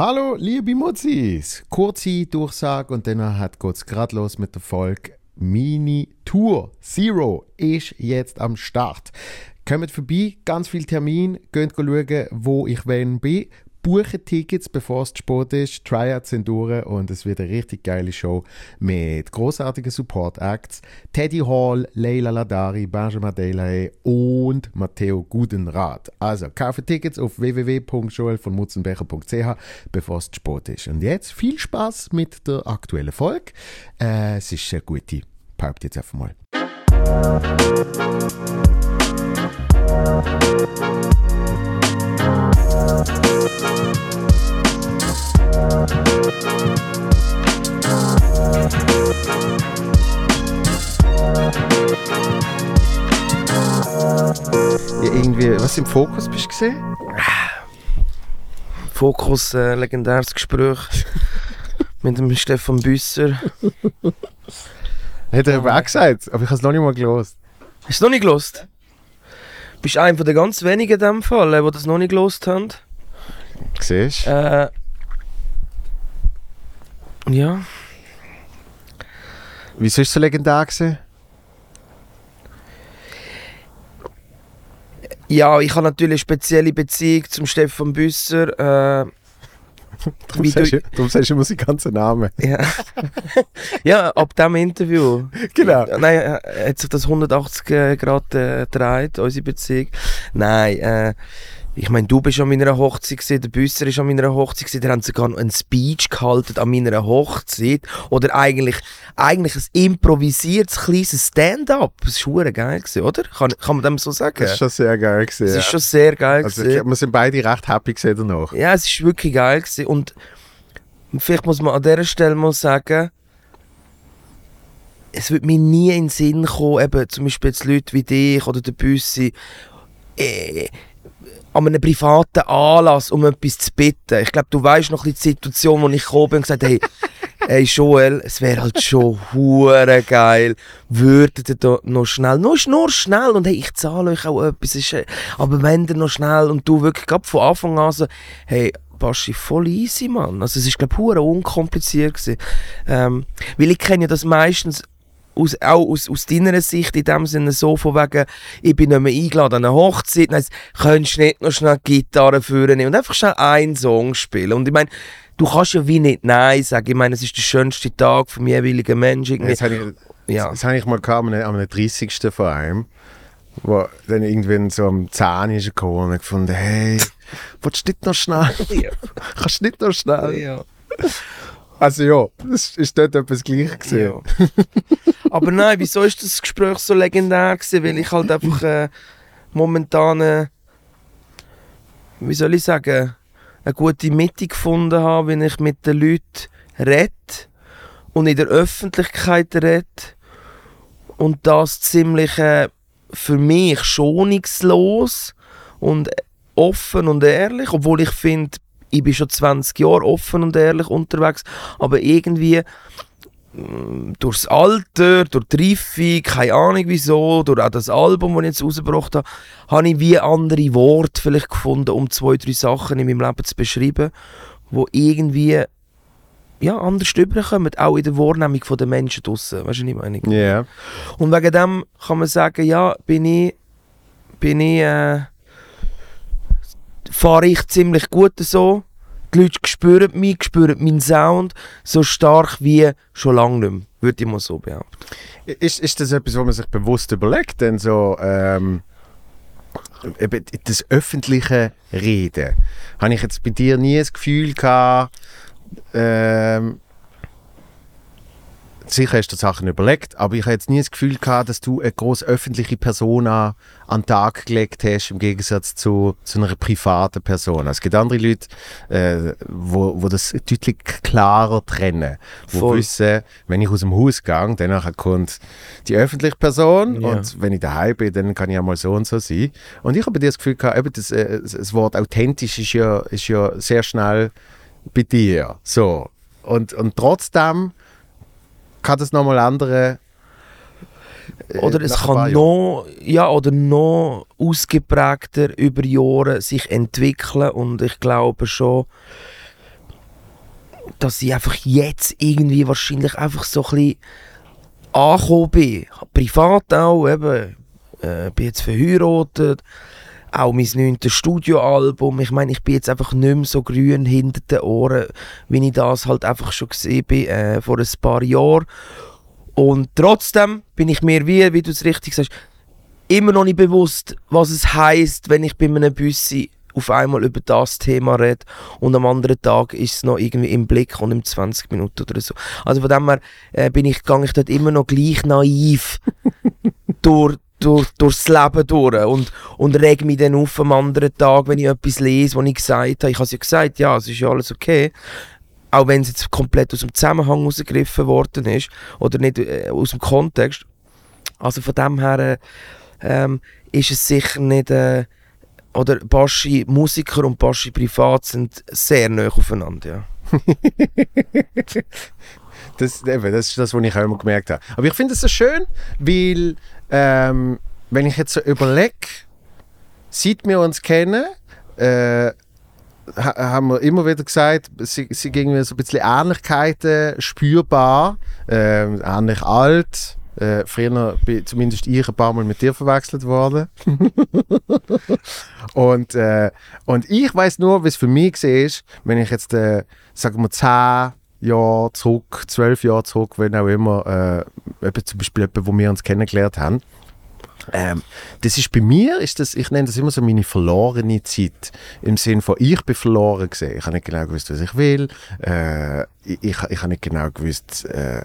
Hallo, liebe Mutzis! Kurze Durchsage und dann geht es gerade los mit der Folge Mini Tour Zero ist jetzt am Start. Kommt vorbei, ganz viel Termin, geht schauen, wo ich wenn bin buchen Tickets, bevor es zu spät ist. Tryouts sind durch und es wird eine richtig geile Show mit großartigen Support-Acts. Teddy Hall, Leila Ladari, Benjamin Delahaye und Matteo Gudenrath. Also, kaufe Tickets auf www.joelvonmutzenbecher.ch, bevor es zu spät ist. Und jetzt viel Spaß mit der aktuellen Folge. Äh, es ist eine gute. Paupt jetzt einfach mal. Ja, irgendwie, was im Fokus bist du gesehen? Fokus, äh, legendäres Gespräch mit dem Stefan Büsser. Hat er aber auch gesagt, aber ich habe es noch nicht mal gelost. Hast du noch nicht gelost? Bist einer der ganz wenigen in dem Fall, die das noch nicht gelost haben? Siehst du? Äh, ja. Wieso ist es so legendär gewesen? Ja, ich habe natürlich eine spezielle Beziehung zum Stefan Büsser. Äh, Darum Wie sagst, du- darum sagst du immer seinen ganzen Namen. ja. ja, ab dem Interview. Genau. Nein, äh, hat sich das 180 Grad äh, gedreht, unsere Beziehung. Nein, äh, ich meine, du bist an meiner Hochzeit gewesen, der Büsser ist an meiner Hochzeit gewesen, der haben sogar einen Speech gehalten an meiner Hochzeit. Oder eigentlich, eigentlich ein improvisiertes kleines Stand-up. Das war verdammt geil, gewesen, oder? Kann, kann man dem so sagen? Das ist schon sehr geil gewesen. Das ja. ist schon sehr geil. also, ich, wir sind beide recht happy gesehen danach. Ja, es ist wirklich geil gewesen. und vielleicht muss man an dieser Stelle mal sagen, es wird mir nie in den Sinn kommen, eben zum Beispiel jetzt Leute wie dich oder der Büssi, äh, an einem privaten Anlass um etwas zu bitten. Ich glaube, du weißt noch die Situation, wo ich gekommen bin und gesagt hey, hey Joel, es wäre halt schon hure geil, würdet ihr da noch schnell, nur, nur schnell und hey, ich zahle euch auch etwas, ist, äh, aber wenn ihr noch schnell und du wirklich gerade von Anfang an so, hey, Baschi, voll easy, Mann. Also es ist, glaube ich, unkompliziert gewesen. Ähm, weil ich kenne ja das meistens aus, auch aus, aus deiner Sicht in dem Sinne so von wegen, ich bin nicht mehr eingeladen an eine Hochzeit, dann könntest du nicht noch schnell Gitarre führen und einfach schnell einen Song spielen. Und ich meine, du kannst ja wie nicht Nein sagen. Ich meine, es ist der schönste Tag vom jeweiligen Menschen. Das habe ich, Ja. das habe ich mal gehabt, am, am 30. von einem, wo dann irgendwann so am 10 ist gekommen und gefunden, hey, willst du nicht noch schnell? Kannst du nicht noch schnell? Ja. Also ja, das ist dort etwas gleich gesehen. Ja. Aber nein, wieso ist das Gespräch so legendär gewesen? Weil ich halt einfach äh, momentan, äh, wie soll ich sagen, eine gute Mitte gefunden habe, wenn ich mit den Leuten rede und in der Öffentlichkeit rede und das ziemlich äh, für mich schonungslos und offen und ehrlich, obwohl ich finde, ich bin schon 20 Jahre offen und ehrlich unterwegs, aber irgendwie mm, durchs Alter, durch die Reife, keine Ahnung wieso, durch auch das Album, das ich jetzt rausgebracht habe, habe ich wie andere Worte vielleicht gefunden, um zwei, drei Sachen in meinem Leben zu beschreiben, wo irgendwie ja, anders rüberkommen, auch in der Wahrnehmung der Menschen draussen. Weißt du, was ich meine? Ja. Und wegen dem kann man sagen, ja, bin ich, bin ich, äh, fahre ich ziemlich gut so. Die Leute spüren mich, spüren meinen Sound so stark wie schon lange nicht mehr, würde ich mal so behaupten. Ist, ist das etwas, was man sich bewusst überlegt? Denn so, ähm, das öffentliche Reden. Habe ich jetzt bei dir nie das Gefühl gehabt, ähm, sicher hast du die Sachen überlegt, aber ich habe jetzt nie das Gefühl gehabt, dass du eine große öffentliche Persona an den Tag gelegt hast, im Gegensatz zu, zu einer privaten Person. Es gibt andere Leute, äh, wo, wo das deutlich klarer trennen. Wo Voll. wissen, wenn ich aus dem Haus gehe, dann kommt die öffentliche Person Ja. und wenn ich daheim bin, dann kann ich ja mal so und so sein. Und ich habe bei dir das Gefühl gehabt, eben das, äh, das Wort authentisch ist ja, ist ja sehr schnell bei dir. So. Und, und trotzdem kann das nochmal andere. äh, Oder es kann noch, ja, oder noch ausgeprägter über Jahre sich entwickeln und ich glaube schon, dass ich einfach jetzt irgendwie wahrscheinlich einfach so ein bisschen angekommen bin. Privat auch, eben, äh, bin jetzt verheiratet, auch mein neuntes Studioalbum. Ich meine, ich bin jetzt einfach nicht mehr so grün hinter den Ohren, wie ich das halt einfach schon gesehen bin äh, vor ein paar Jahren. Und trotzdem bin ich mir, wie, wie du es richtig sagst, immer noch nicht bewusst, was es heißt, wenn ich bei einem Büssi auf einmal über das Thema rede und am anderen Tag ist es noch irgendwie im Blick und in 20 Minuten oder so. Also von dem her äh, bin ich, gehe ich dort immer noch gleich naiv durch, durch, durchs Leben durch und, und reg mich dann auf am anderen Tag, wenn ich etwas lese, was ich gesagt habe. Ich habe es ja gesagt, ja, es ist ja alles okay. Auch wenn es jetzt komplett aus dem Zusammenhang rausgegriffen worden ist oder nicht äh, aus dem Kontext. Also von dem her äh, ähm, ist es sicher nicht... Äh, oder Baschi Musiker und Baschi Privat sind sehr nah aufeinander, ja. das, eben, das ist das, was ich auch immer gemerkt habe. Aber ich finde es so schön, weil ähm, wenn ich jetzt so überlege, seit wir uns kennen, äh, haben wir immer wieder gesagt, sie, sie irgendwie so ein bisschen Ähnlichkeiten spürbar, äh, ähnlich alt, äh, früher bin zumindest ich ein paar Mal mit dir verwechselt worden. und, äh, und ich weiß nur, wie es für mich ist, wenn ich jetzt, äh, sagen wir, zehn Jahre zurück, zwölf Jahre zurück, wenn auch immer, äh, zum Beispiel jemand, wo wir uns kennengelernt haben, ähm, das ist bei mir, ist das, ich nenne das immer so meine verlorene Zeit. Im Sinne von, ich bin verloren gesehen. Ich habe nicht genau gewusst, was ich will. Äh, ich, ich, ich habe nicht genau gewusst, äh,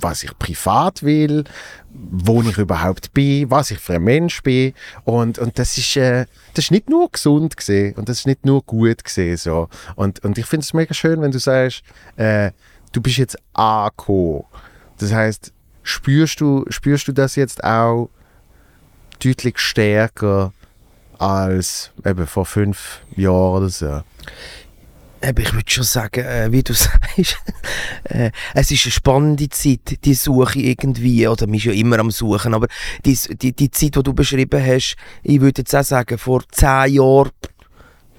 was ich privat will, wo ich überhaupt bin, was ich für ein Mensch bin. Und, und das, ist, äh, das ist nicht nur gesund gesehen und das ist nicht nur gut gesehen. So. Und, und ich finde es mega schön, wenn du sagst, äh, du bist jetzt angekommen. Das heißt, spürst du, spürst du das jetzt auch deutlich stärker als eben vor fünf Jahren oder so? Ich würde schon sagen, äh, wie du sagst, äh, es ist eine spannende Zeit, die Suche irgendwie, oder man ist ja immer am Suchen, aber die, die, die Zeit, die du beschrieben hast, ich würde jetzt auch sagen, vor zehn Jahren,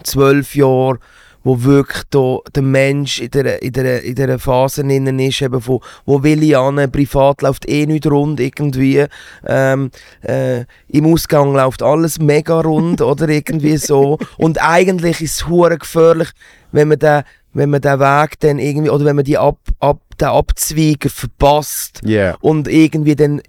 zwölf Jahren, wo wirklich da der Mensch in der, in der, in der Phase innen ist, eben von, wo will ich an, privat läuft eh nicht rund irgendwie, ähm, äh, im Ausgang läuft alles mega rund oder irgendwie so. Und eigentlich ist es gefährlich, wenn man den, wenn man den Weg dann irgendwie, oder wenn man die ab, ab, den Abzweiger verpasst yeah. und irgendwie dann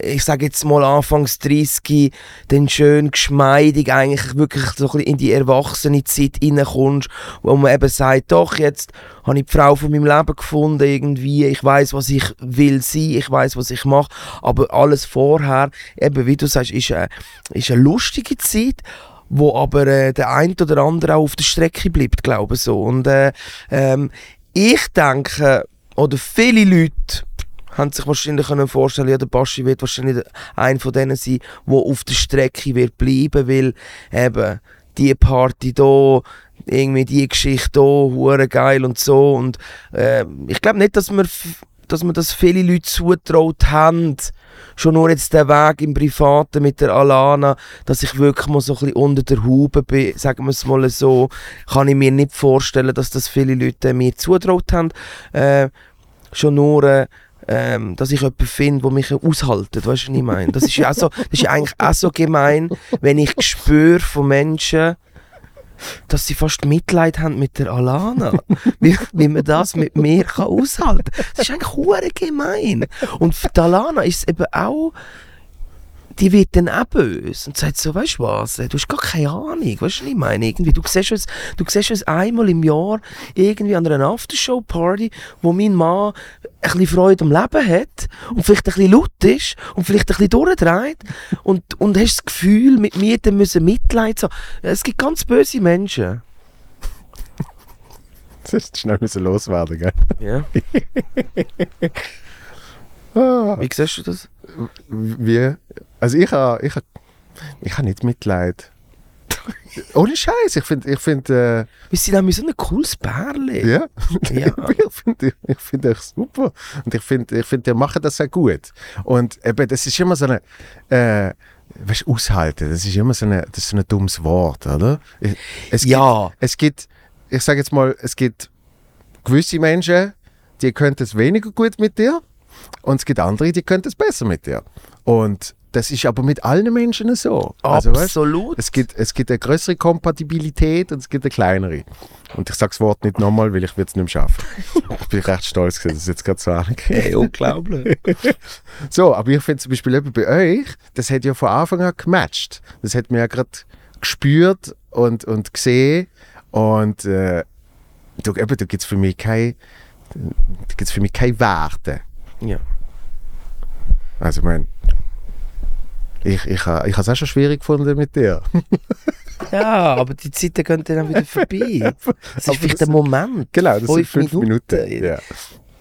ich sage jetzt mal anfangs 30, dann schön geschmeidig eigentlich wirklich so ein bisschen in die erwachsene Zeit reinkommst, wo man eben sagt, doch, jetzt habe ich die Frau von meinem Leben gefunden irgendwie, ich weiß, was ich will sein, ich weiß, was ich mache, aber alles vorher, eben wie du sagst, ist eine, ist eine lustige Zeit, wo aber äh, der ein oder andere auch auf der Strecke bleibt, glaube ich so. Und äh, ähm, ich denke, oder viele Leute haben sich wahrscheinlich können vorstellen, ja, der Baschi wird wahrscheinlich einer von denen sein, der auf der Strecke wird bleiben, weil eben die Party da, irgendwie die Geschichte da, hure geil und so. Und äh, ich glaube nicht, dass wir dass man das viele Leute zutraut haben, schon nur jetzt der Weg im Privaten mit der Alana, dass ich wirklich mal so ein bisschen unter der Haube bin, sagen wir es mal so, kann ich mir nicht vorstellen, dass das viele Leute mir zutraut haben. Äh, schon nur, äh, ähm, dass ich jemanden finde, der mich aushaltet, weißt du, was ich meine? Das ist ja auch so, das ist eigentlich auch so gemein, wenn ich spüre von Menschen, dass sie fast Mitleid haben mit der Alana. wie, wie man das mit mir kann aushalten kann. Das ist eigentlich gemein. Und für die Alana ist es eben auch die wird dann auch böse und sagt so, weißt du was, du hast gar keine Ahnung, weißt du, was ich meine? Irgendwie, du siehst es, du siehst es einmal im Jahr irgendwie an einer Aftershow-Party, wo mein Mann ein bisschen Freude am Leben hat und vielleicht ein bisschen laut ist und vielleicht ein bisschen durchdreht und, und hast das Gefühl, mit mir dann müssen Mitleid haben. Es gibt ganz böse Menschen. Das ist schnell müssen loswerden, gell? Ja. ah. Wie siehst du das? Wie? Also ich habe ich ha, ich ha nicht Mitleid. Ohne Scheiß, ich finde, ich finde. Äh, Wir sind auch so ein cooles Bärli. Ja, ja. ich finde, ich finde euch super und ich finde, ich finde, ihr macht das sehr gut. Und eben, das ist immer so eine, äh, weißt, aushalten. Das ist immer so eine, das ist so ein dummes Wort, oder? Es ja. Gibt, es gibt, ich sage jetzt mal, es gibt gewisse Menschen, die können es weniger gut mit dir und es gibt andere, die können es besser mit dir. Und das ist aber mit allen Menschen so. Also, weißt, Absolut. es gibt, es gibt eine größere Kompatibilität und es gibt eine kleinere. Und ich sage das Wort nicht nochmal, weil ich es nicht mehr schaffen. ich bin recht stolz, dass es jetzt gerade so angeht. Hey, unglaublich. So, aber ich finde zum Beispiel eben bei euch, das hat ja von Anfang an gematcht. Das hat man ja gerade gespürt und, und gesehen. Und äh, da, eben, da gibt es für mich keine da gibt's für mich keine Werte. Ja. Also ich meine, ich, ich, ich habe es auch schon schwierig gefunden mit dir. ja, aber die Zeiten gehen dann auch wieder vorbei. Das Aber ist vielleicht das- ein Moment. Genau, das Fünf sind fünf Minuten. Minuten. Ja.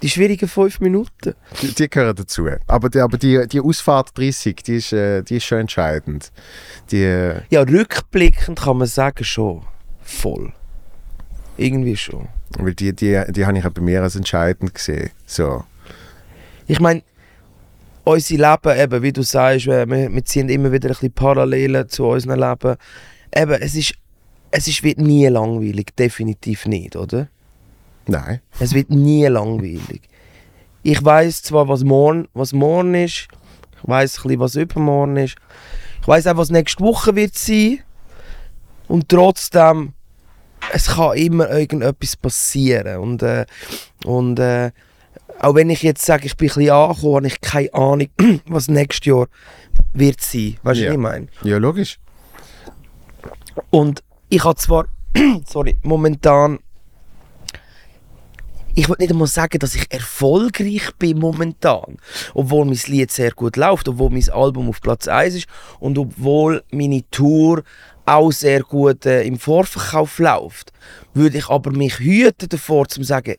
Die schwierigen fünf Minuten. Die, die gehören dazu. Aber die, aber die, die Ausfahrt 30, die ist, äh, die ist schon entscheidend. Die, äh, Ja, rückblickend kann man sagen, schon. Voll. Irgendwie schon. weil die, die, die habe ich auch bei mir als entscheidend gesehen. So. Ich meine, unser Leben, eben, wie du sagst, wir, wir wir ziehen immer wieder ein bisschen Parallelen zu unserem Leben. Eben, es ist, es ist, wird nie langweilig, definitiv nicht, oder? Nein. Es wird nie langweilig. Ich weiß zwar, was morgen, was morgen ist, ich weiß ein bisschen, was übermorgen ist, ich weiß auch, was nächste Woche wird sein und trotzdem, es kann immer irgendetwas passieren und, äh, und äh, auch wenn ich jetzt sage, ich bin ein bisschen angekommen, habe ich keine Ahnung, was nächstes Jahr wird sein. Weißt du, Ja. was ich meine? Ja, logisch. Und ich habe zwar, sorry, momentan, ich will nicht einmal sagen, dass ich erfolgreich bin momentan, obwohl mein Lied sehr gut läuft, obwohl mein Album auf Platz 1 ist und obwohl meine Tour auch sehr gut äh, im Vorverkauf läuft, würde ich aber mich hüten davor, zu sagen,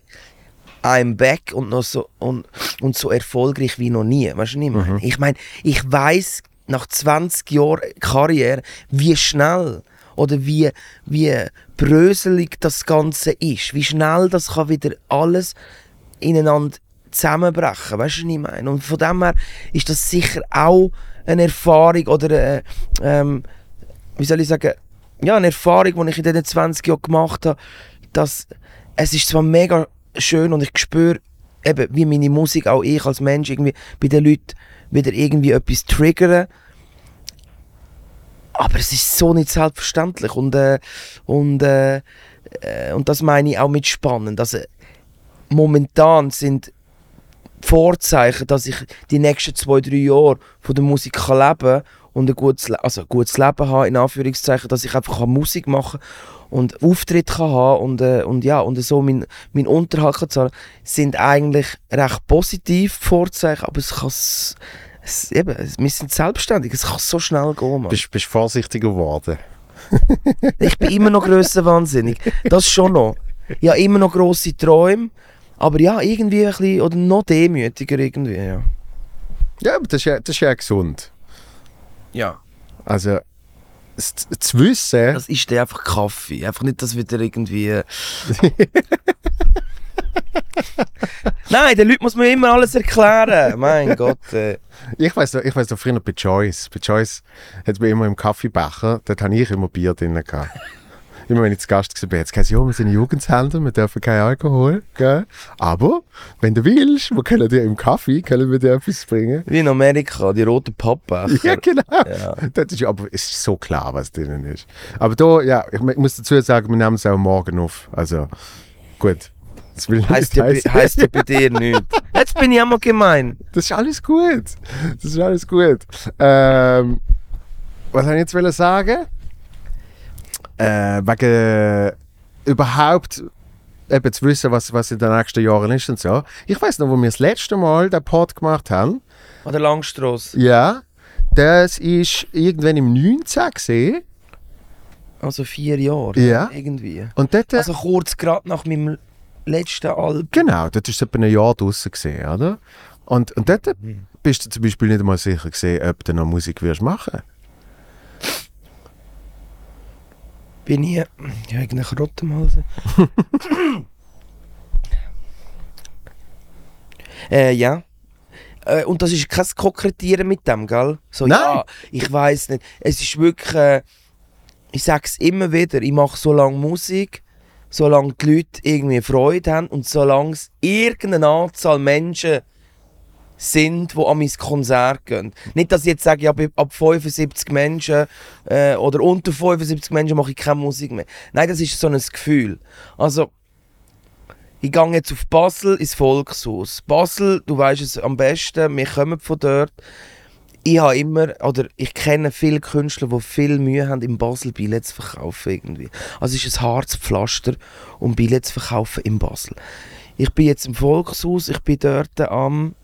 I'm back und, noch so, und, und so erfolgreich wie noch nie. Weißt du, was ich meine? Ich meine, ich weiß nach 20 Jahren Karriere, wie schnell oder wie, wie bröselig das Ganze ist. Wie schnell das kann wieder alles ineinander zusammenbrechen. Weißt du, was ich meine? Und von dem her ist das sicher auch eine Erfahrung oder äh, ähm, wie soll ich sagen, ja, eine Erfahrung, die ich in diesen 20 Jahren gemacht habe, dass es ist zwar mega schön und ich spüre eben, wie meine Musik, auch ich als Mensch, irgendwie bei den Leuten wieder irgendwie etwas triggern. Aber es ist so nicht selbstverständlich und, äh, und, äh, und das meine ich auch mit spannend. Also, momentan sind Vorzeichen, dass ich die nächsten zwei, drei Jahre von der Musik kann leben und ein gutes, Le- also gutes Leben haben, in Anführungszeichen, dass ich einfach kann Musik machen und Auftritt kann haben und, äh, und ja, und so mein, mein Unterhalt kann zahlen, sind eigentlich recht positiv Vorzeichen, aber es kann es, eben, es- wir sind selbstständig, es kann so schnell gehen, Mann. Bist, bist vorsichtiger geworden. Ich bin immer noch grössenwahnsinnig. Das schon noch. Ich habe immer noch grosse Träume. Aber ja, irgendwie ein bisschen, oder noch demütiger irgendwie, ja. Ja, aber das ist ja, das ist ja gesund. Ja. Also, zu wissen, Das ist einfach Kaffee. Einfach nicht, dass wieder irgendwie... äh, Nein, den Leuten muss man immer alles erklären. Mein Gott. Äh. ich weiß ich weiß noch früher bei Joyce. Bei Joyce hat man immer im Kaffeebecher, dort habe ich immer Bier drin gehabt. Immer wenn ich zu Gast war, hat es ja, wir sind Jugendsender, wir dürfen keinen Alkohol, gell? Aber, wenn du willst, wir können dir im Kaffee, können wir dir etwas bringen. Wie in Amerika, die roten Pappbecher. Ja, genau. Ja. Das ist, aber es ist so klar, was drinnen ist. Aber da, ja, ich mu- muss dazu sagen, wir nehmen es auch morgen auf. Also, gut. Das will Heißt ja, heisst ja bei dir nichts. Jetzt bin ich auch mal gemein. Das ist alles gut. Das ist alles gut. Ähm, was soll ich jetzt sagen? Äh, wegen überhaupt eben zu wissen, was, was in den nächsten Jahren ist und so. Ich weiß noch, wo wir das letzte Mal den Pod gemacht haben. An der Langstrasse. Ja, das ist irgendwann im 19 gesehen. Also vier Jahre. Ja. Irgendwie. Und dort, Also kurz gerade nach meinem letzten Album. genau, dort ist es etwa ein Jahr draußen gesehen, oder? Und, und dort bist du zum Beispiel nicht einmal sicher gesehen, ob du noch Musik wirst machen. Bin ich ja, irgendeine Karotte im Hals. äh, ja. Äh, und das ist kein Kokrettieren mit dem, gell? So, Nein. ja, ich weiß nicht. Es ist wirklich, äh, ich sag's immer wieder, ich mache so lange Musik, solange die Leute irgendwie Freude haben und solange es irgendeine Anzahl Menschen sind, die an mein Konzert gehen. Nicht, dass ich jetzt sage, ab- ab 75 Menschen äh, oder unter 75 Menschen mache ich keine Musik mehr. Nein, das ist so ein Gefühl. Also, ich gehe jetzt auf Basel ins Volkshaus. Basel, du weißt es am besten, wir kommen von dort. Ich habe immer, oder ich kenne viele Künstler, die viel Mühe haben, in Basel Billets zu verkaufen irgendwie. Also es ist ein hartes Pflaster, um Billets zu verkaufen in Basel. Ich bin jetzt im Volkshaus, ich bin dort am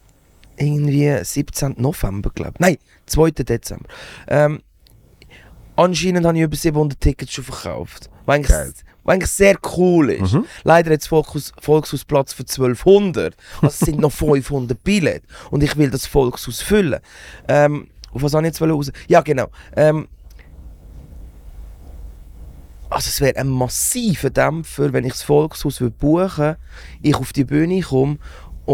irgendwie 17. November, glaube ich. Nein, 2. Dezember. Ähm, anscheinend habe ich über 700 Tickets schon verkauft. Was eigentlich, Geil. was eigentlich sehr cool ist. Mhm. Leider hat das Volkshaus, Volkshaus Platz für 1200. Also es sind noch 500 Billets. Und ich will das Volkshaus füllen. Ähm, auf was habe ich jetzt raus? Ja, genau. Ähm, also es wäre ein massiver Dämpfer, wenn ich das Volkshaus buchen würde, ich auf die Bühne komme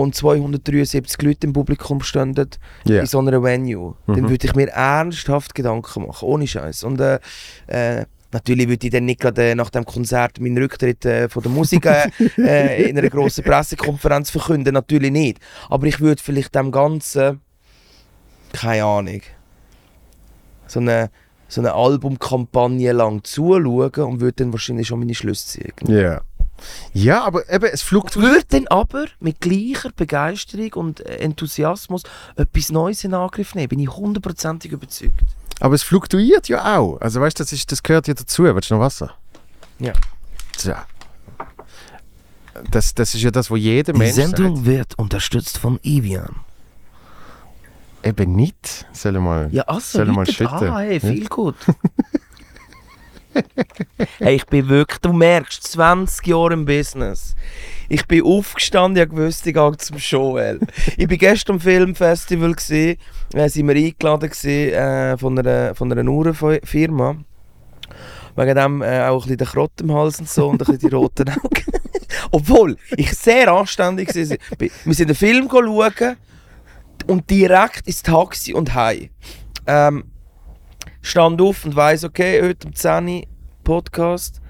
und 273 Leute im Publikum standen Ja. in so einer Venue. Dann Mhm. würde ich mir ernsthaft Gedanken machen, ohne Scheiß. Und äh, äh, natürlich würde ich dann nicht gerade äh, nach dem Konzert meinen Rücktritt äh, von der Musik äh, äh, in einer grossen Pressekonferenz verkünden, natürlich nicht. Aber ich würde vielleicht dem Ganzen, keine Ahnung, so eine, so eine Albumkampagne lang zuschauen und würde dann wahrscheinlich schon meine Schlüsse ziehen. Ja. Ja, aber eben, es fluktuiert. Würde dann aber mit gleicher Begeisterung und Enthusiasmus etwas Neues in Angriff nehmen, bin ich hundertprozentig überzeugt. Aber es fluktuiert ja auch. Also weißt du, das, ist- das gehört ja dazu. Willst du noch Wasser? Ja. Tja. Das, das ist ja das, wo jeder Mensch sagt. wird unterstützt von Evian. Eben nicht. Soll ich mal... Ja, also, Soll ich mal schütten? an, hey, viel gut. hey, ich bin wirklich, du merkst, 20 Jahre im Business. Ich bin aufgestanden, ich wusste, ich gehe zum Joel. ich bin gestern am Filmfestival, gewesen, äh, wir eingeladen gewesen, äh, von einer, von einer Uhrenfirma. Wegen dem äh, auch ein bisschen der Krott im Hals und so und ein bisschen die roten Augen. Obwohl, ich sehr anständig war. Wir sind einen Film schauen und direkt ins Taxi und heim. Ähm, stand auf und weiss, okay, heute um 10 Uhr Podcast.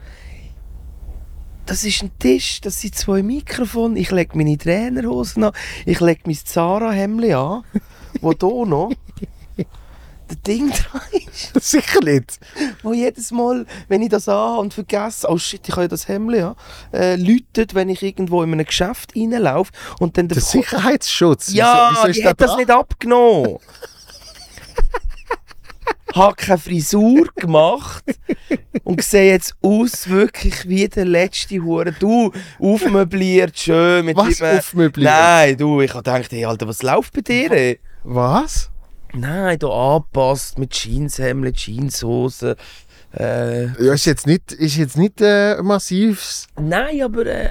Das ist ein Tisch, das sind zwei Mikrofone. Ich lege meine Trainerhosen an, ich lege mein Zara-Hemd an, wo hier noch das Ding dran ist. Sicher nicht. Wo jedes Mal, wenn ich das anhabe und vergesse, oh shit, ich habe ja das Hemd an, äh, läutet, wenn ich irgendwo in einem Geschäft reinlaufe und dann Der Ko- Sicherheitsschutz. ja, wieso, wieso der hat das nicht abgenommen. Hab keine Frisur gemacht und sehe jetzt aus wirklich wie der letzte Hure. Du, aufmöbliert, schön mit Was deinem- aufmöbliert? Nein, du, ich hab gedacht, hey, Alter, was läuft bei dir? ey? Was? Nein, du angepasst mit Jeanshemden, Jeanshose. Äh, Ja, ist jetzt nicht, ist jetzt nicht äh, massiv. nein, aber äh,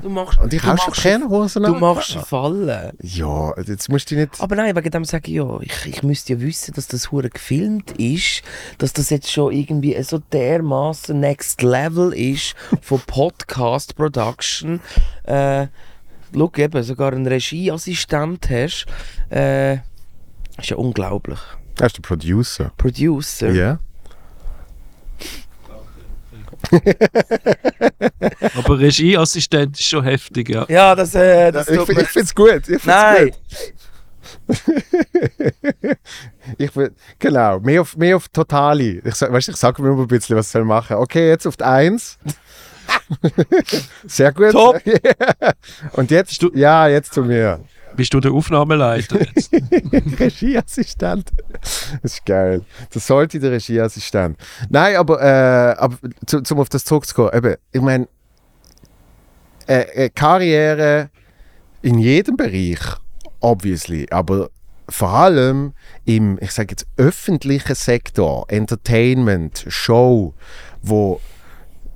du machst. Und ich du machst- keine Hosen Du machst Fallen. Ja, jetzt musst du nicht. Aber nein, wegen dem sage ich ja, ich, ich müsste ja wissen, dass das hure gefilmt ist, dass das jetzt schon irgendwie so dermaßen Next Level ist von Podcast Production. Äh, schau eben, sogar einen Regieassistent hast. Äh, ist ja unglaublich. Er ist der Producer. Producer. Ja. Aber Regieassistent ist schon heftig, ja. Ja, das, äh, das Ich, tut find- mir- ich finde es gut. Ich find's Nein, Gut. Ich find, genau, mehr auf, mehr auf Totali. Ich, sag- weißt, du, ich sage mir immer ein bisschen, was soll ich machen. Okay, jetzt auf die Eins. Sehr gut. Top. Und jetzt, ja, jetzt zu mir. Bist du der Aufnahmeleiter jetzt? Regieassistent. Das ist geil. Das sollte der Regieassistent. Nein, aber, äh, aber zu, zum auf das zurückzukommen, eben, ich meine, äh, äh, Karriere in jedem Bereich, obviously, aber vor allem im, ich sage jetzt, öffentlichen Sektor, Entertainment, Show, wo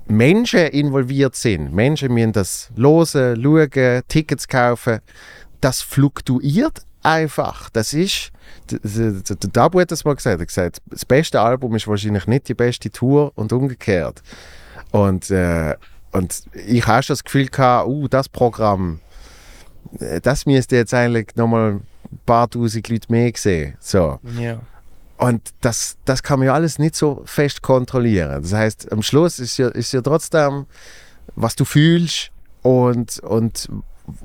Menschen involviert sind. Menschen müssen das hören, schauen, Tickets kaufen. Das fluktuiert einfach. Das ist, der Dabu hat das mal gesagt. Er hat gesagt, das beste Album ist wahrscheinlich nicht die beste Tour und umgekehrt. Und, äh, und ich habe schon das Gefühl gehabt, uh, das Programm, äh, das müsste jetzt eigentlich nochmal ein paar tausend Leute mehr sehen. So. ja. Und das, das kann man ja alles nicht so fest kontrollieren. Das heißt, am Schluss ist ja, ist ja trotzdem was du fühlst und, und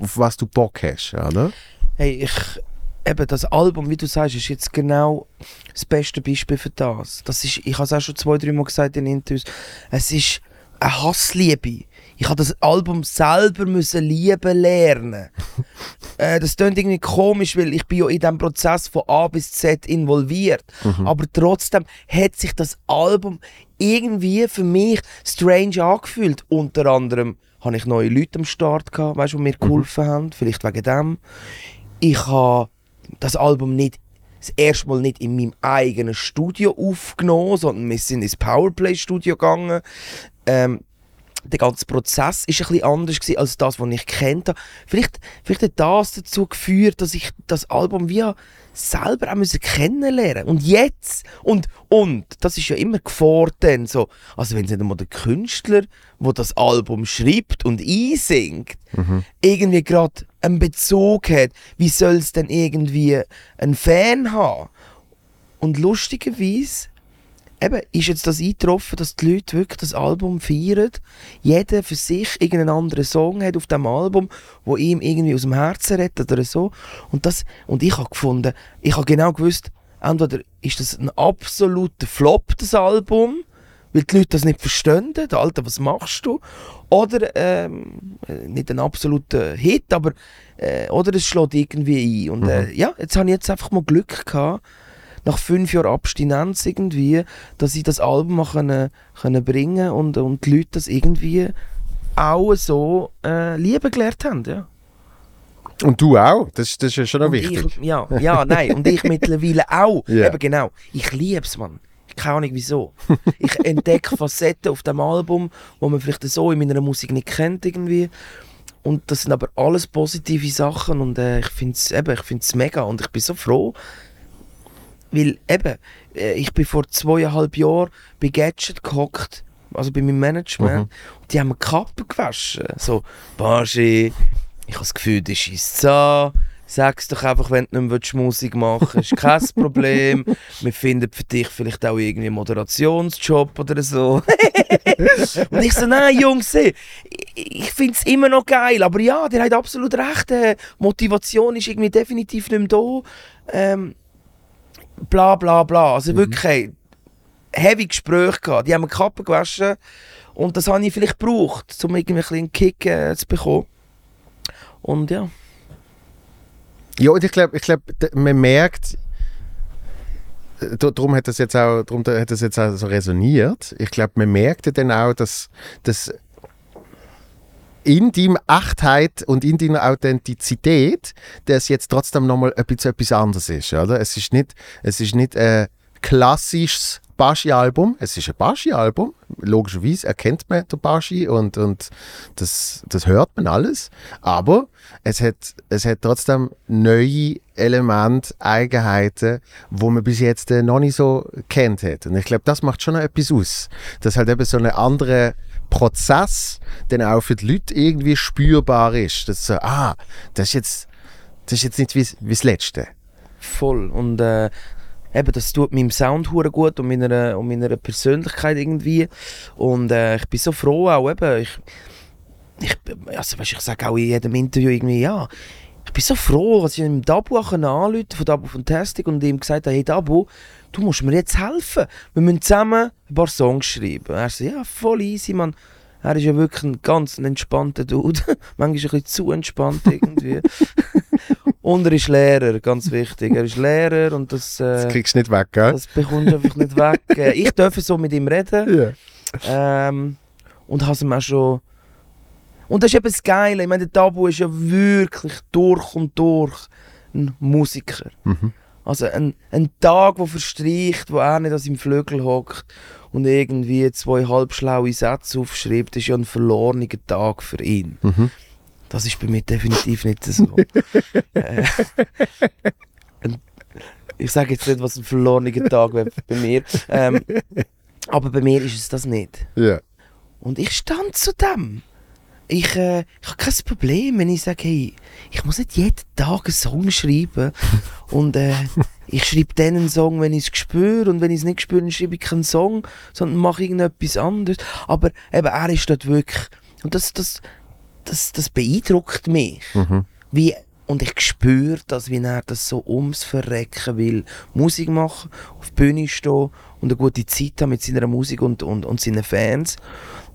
auf was du Bock hast, oder? Hey, ich, eben das Album, wie du sagst, ist jetzt genau das beste Beispiel für das. das ist, ich habe es auch schon zwei, drei Mal gesagt in Interviews. Es ist eine Hassliebe. Ich habe das Album selber müssen lieben lernen. äh, das klingt irgendwie komisch, weil ich bin ja in diesem Prozess von A bis Z involviert. Aber trotzdem hat sich das Album irgendwie für mich strange angefühlt. Unter anderem habe ich neue Leute am Start gehabt, weißt, die mir geholfen haben. Vielleicht wegen dem. Ich habe das Album nicht das erste Mal nicht in meinem eigenen Studio aufgenommen, sondern wir sind ins Powerplay-Studio gegangen. Ähm, der ganze Prozess ist ein bisschen anders gewesen als das, was ich kennt habe. Vielleicht, vielleicht hat das dazu geführt, dass ich das Album wie selber auch müssen kennenlernen Und jetzt, und, und, das ist ja immer gefordert dann so, also wenn es nicht einmal der Künstler, der das Album schreibt und einsingt, irgendwie gerade einen Bezug hat, wie soll es denn irgendwie einen Fan haben? Und lustigerweise eben, ist jetzt das eingetroffen, dass die Leute wirklich das Album feiern. Jeder für sich irgendeinen anderen Song hat auf dem Album, wo ihm irgendwie aus dem Herzen redet oder so. Und, das, und ich habe gefunden, ich habe genau gewusst, entweder ist das ein absoluter Flop, das Album, weil die Leute das nicht verstehen, der Alter, was machst du? Oder ähm, äh, nicht ein absoluter Hit, aber äh, oder es schlägt irgendwie ein. Und äh, ja, jetzt habe ich jetzt einfach mal Glück gehabt, nach fünf Jahren Abstinenz irgendwie, dass ich das Album mal können, können bringen und, und die Leute das irgendwie auch so äh, lieben gelernt haben. Ja. Und du auch, das, das ist ja schon noch Und wichtig. Ich, ja, ja, nein, und ich mittlerweile auch. Ja. Eben genau. Ich liebe es, Mann. Keine Ahnung wieso. Ich entdecke Facetten auf dem Album, wo man vielleicht so in meiner Musik nicht kennt irgendwie. Und das sind aber alles positive Sachen und äh, ich finde es ich mega und ich bin so froh, weil eben, äh, ich bin vor zweieinhalb Jahren bei Gadget gehockt, also bei meinem Management, und die haben mir die Kappe gewaschen. So, Baschi, ich habe das Gefühl, das ist an. Sag's doch einfach, wenn du nicht mehr Musik machen willst. Ist kein Problem. Wir finden für dich vielleicht auch irgendwie einen Moderationsjob oder so. Und ich so, nein, Jungs, ey, ich, ich finde es immer noch geil. Aber ja, der hat absolut recht. Äh, Motivation ist irgendwie definitiv nicht mehr da. Ähm, bla bla bla. Also wirklich, hey, heavy Gespräche gehabt. Die haben mir die Kappe gewaschen. Und das habe ich vielleicht gebraucht, um irgendwie ein bisschen einen Kick äh, zu bekommen. Und ja. Ja, und ich glaube, ich glaub, man merkt, äh, darum hat das jetzt auch, darum hat das jetzt auch so resoniert. Ich glaube, man merkt dann auch, dass, dass in deinem Achtheit und in deiner Authentizität, dass jetzt trotzdem nochmal etwas, etwas anderes ist, oder? Es ist nicht, es ist nicht ein klassisches Baschi-Album, es ist ein Baschi-Album. Logischerweise erkennt man den Baschi und, und das, das hört man alles. Aber es hat, es hat trotzdem neue Elemente, Eigenheiten, wo man bis jetzt äh, noch nicht so kennt hat. Und ich glaube, das macht schon etwas aus. Dass halt eben so ein anderer Prozess dann auch für die Leute irgendwie spürbar ist. Dass so, ah, das ist jetzt, das ist jetzt nicht wie, wie das Letzte. Voll. Und äh, eben, das tut meinem Sound gut und meiner, und meiner Persönlichkeit irgendwie. Und äh, ich bin so froh auch eben. Ich, ich, also, weißt, ich sage auch in jedem Interview irgendwie, ja, ich bin so froh, dass ich ihm Dabu anrufen von Dabu Fantastic und ihm gesagt habe, hey Dabu, du musst mir jetzt helfen. Wir müssen zusammen ein paar Songs schreiben. Er so, ja, voll easy, Mann. Er ist ja wirklich ein ganz entspannter Dude. Manchmal ein bisschen zu entspannt irgendwie. und er ist Lehrer, ganz wichtig. Er ist Lehrer und das, Das äh, kriegst du nicht weg, gell? das bekommst du einfach nicht weg. Äh, Ich darf so mit ihm reden. Ja. Ähm, und habe ihm auch schon. Und das ist eben das Geile. Ich meine, der Tabu ist ja wirklich durch und durch ein Musiker. Mhm. Also ein, ein Tag, der verstreicht, wo er nicht an seinem Flügel hockt und irgendwie zwei halbschlaue Sätze aufschreibt, ist ja ein verlorener Tag für ihn. Mhm. Das ist bei mir definitiv nicht so. äh, ich sage jetzt nicht, was ein verlorener Tag wäre bei mir. Ähm, aber bei mir ist es das nicht. Ja. Und ich stand zu dem. Ich, äh, ich habe kein Problem, wenn ich sage, hey, ich muss nicht jeden Tag einen Song schreiben. und äh, ich schreibe dann einen Song, wenn ich es spüre. Und wenn ich es nicht spüre, dann schreibe ich keinen Song, sondern mache irgendetwas anderes. Aber eben, er ist dort wirklich Und das, das, das, das beeindruckt mich. Mhm. Wie, und ich spüre das, wie er das so ums Verrecken will. Musik machen, auf die Bühne stehen und eine gute Zeit haben mit seiner Musik und, und, und seinen Fans.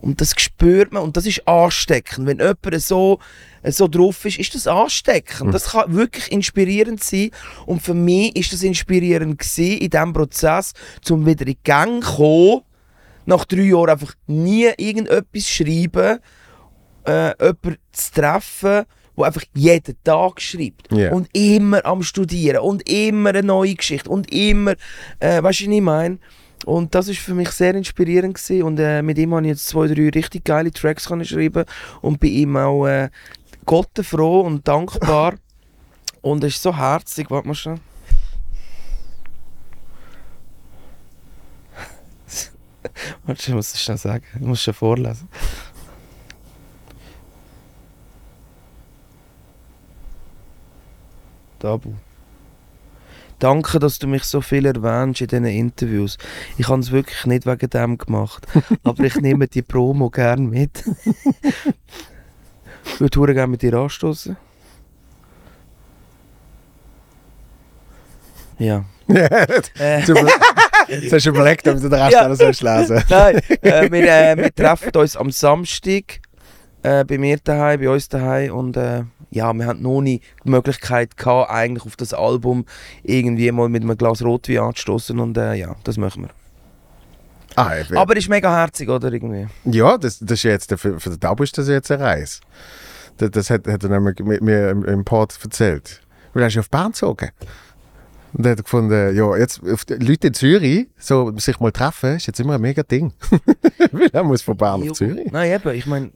Und das spürt man und das ist ansteckend. Wenn jemand so, so drauf ist, ist das ansteckend. Das kann wirklich inspirierend sein. Und für mich ist das inspirierend gewesen, in diesem Prozess, um wieder in die Gang zu kommen, nach drei Jahren einfach nie irgendetwas schreiben, äh, jemanden zu treffen, der einfach jeden Tag schreibt. Ja. Und immer am Studieren und immer eine neue Geschichte und immer, äh, weißt du, was ich meine? Und das ist für mich sehr inspirierend gewesen. und äh, mit ihm habe ich jetzt zwei, drei richtig geile Tracks können schreiben und bei ihm auch äh, Gott froh und dankbar und es ist so herzig, warte mal schon. Warte, ich muss es schnell sagen, ich muss schon vorlesen. Tabu. Danke, dass du mich so viel erwähnst in diesen Interviews. Ich habe es wirklich nicht wegen dem gemacht. Aber ich nehme die Promo gerne mit. ich würde gerne mit dir anstoßen. Ja. Äh, Jetzt hast du überlegt, ob du den Rest Ja. alles sollst lesen Nein, äh, wir, äh, wir treffen uns am Samstag äh, bei mir daheim, bei uns daheim und äh, ja, wir hatten noch nie die Möglichkeit gehabt, eigentlich auf das Album irgendwie mal mit einem Glas Rotwein anzustoßen und äh, ja, das machen wir. Ah, ja, Aber ist mega herzig, oder irgendwie? ja das, das ist jetzt, für, für den Tabu ist das jetzt eine Reise. Das, das hat, hat er nämlich mir, mir im, im Port erzählt. Weil er ist auf Bern gezogen. Und er hat gefunden, ja, jetzt Leute in Zürich, so sich mal treffen, ist jetzt immer ein mega Ding. Weil er muss von Bern Jo. auf Zürich. Nein, eben, ich meine,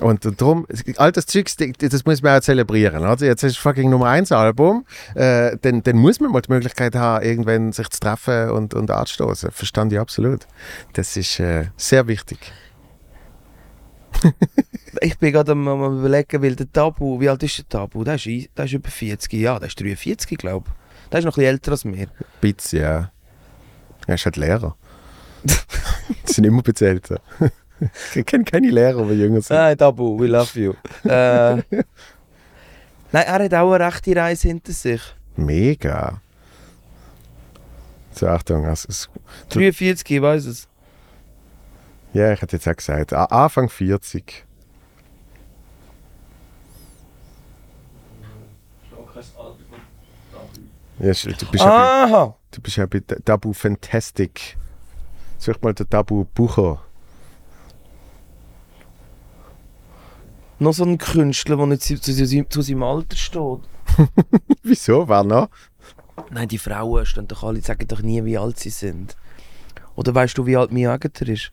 Und, und darum, all das Zeugs, das muss man auch zelebrieren. Also jetzt ist fucking Nummer 1 Album, äh, dann, dann muss man mal die Möglichkeit haben, irgendwann sich zu treffen und, und anzustoßen. Verstand ich absolut. Das ist äh, sehr wichtig. ich bin gerade am, am überlegen, weil der Tabu, wie alt ist der Tabu? Der ist, ein- der ist über 40, ja, der ist 43, glaube ich. Der ist noch ein bisschen älter als mir. Bits, ja. Er ist halt Lehrer. Die sind immer bezahlt. Ich kenne keine Lehrer, die jünger sind. Nein, Tabu, we love you. äh, nein, er hat auch eine rechte Reise hinter sich. Mega. So, Achtung. Es, 43, ich weiß es. ja, ich hätte jetzt auch gesagt, Anfang 40. Ja, du bist, ja, Aha! bei, du bist ja bei Tabu Fantastic. Such mal den Tabu Bucher. Noch so ein Künstler, der nicht zu, zu, zu, seinem Alter steht. Wieso? Wer noch? Nein, die Frauen stehen doch alle, sagen doch nie, wie alt sie sind. Oder weißt du, wie alt mein Agentur ist?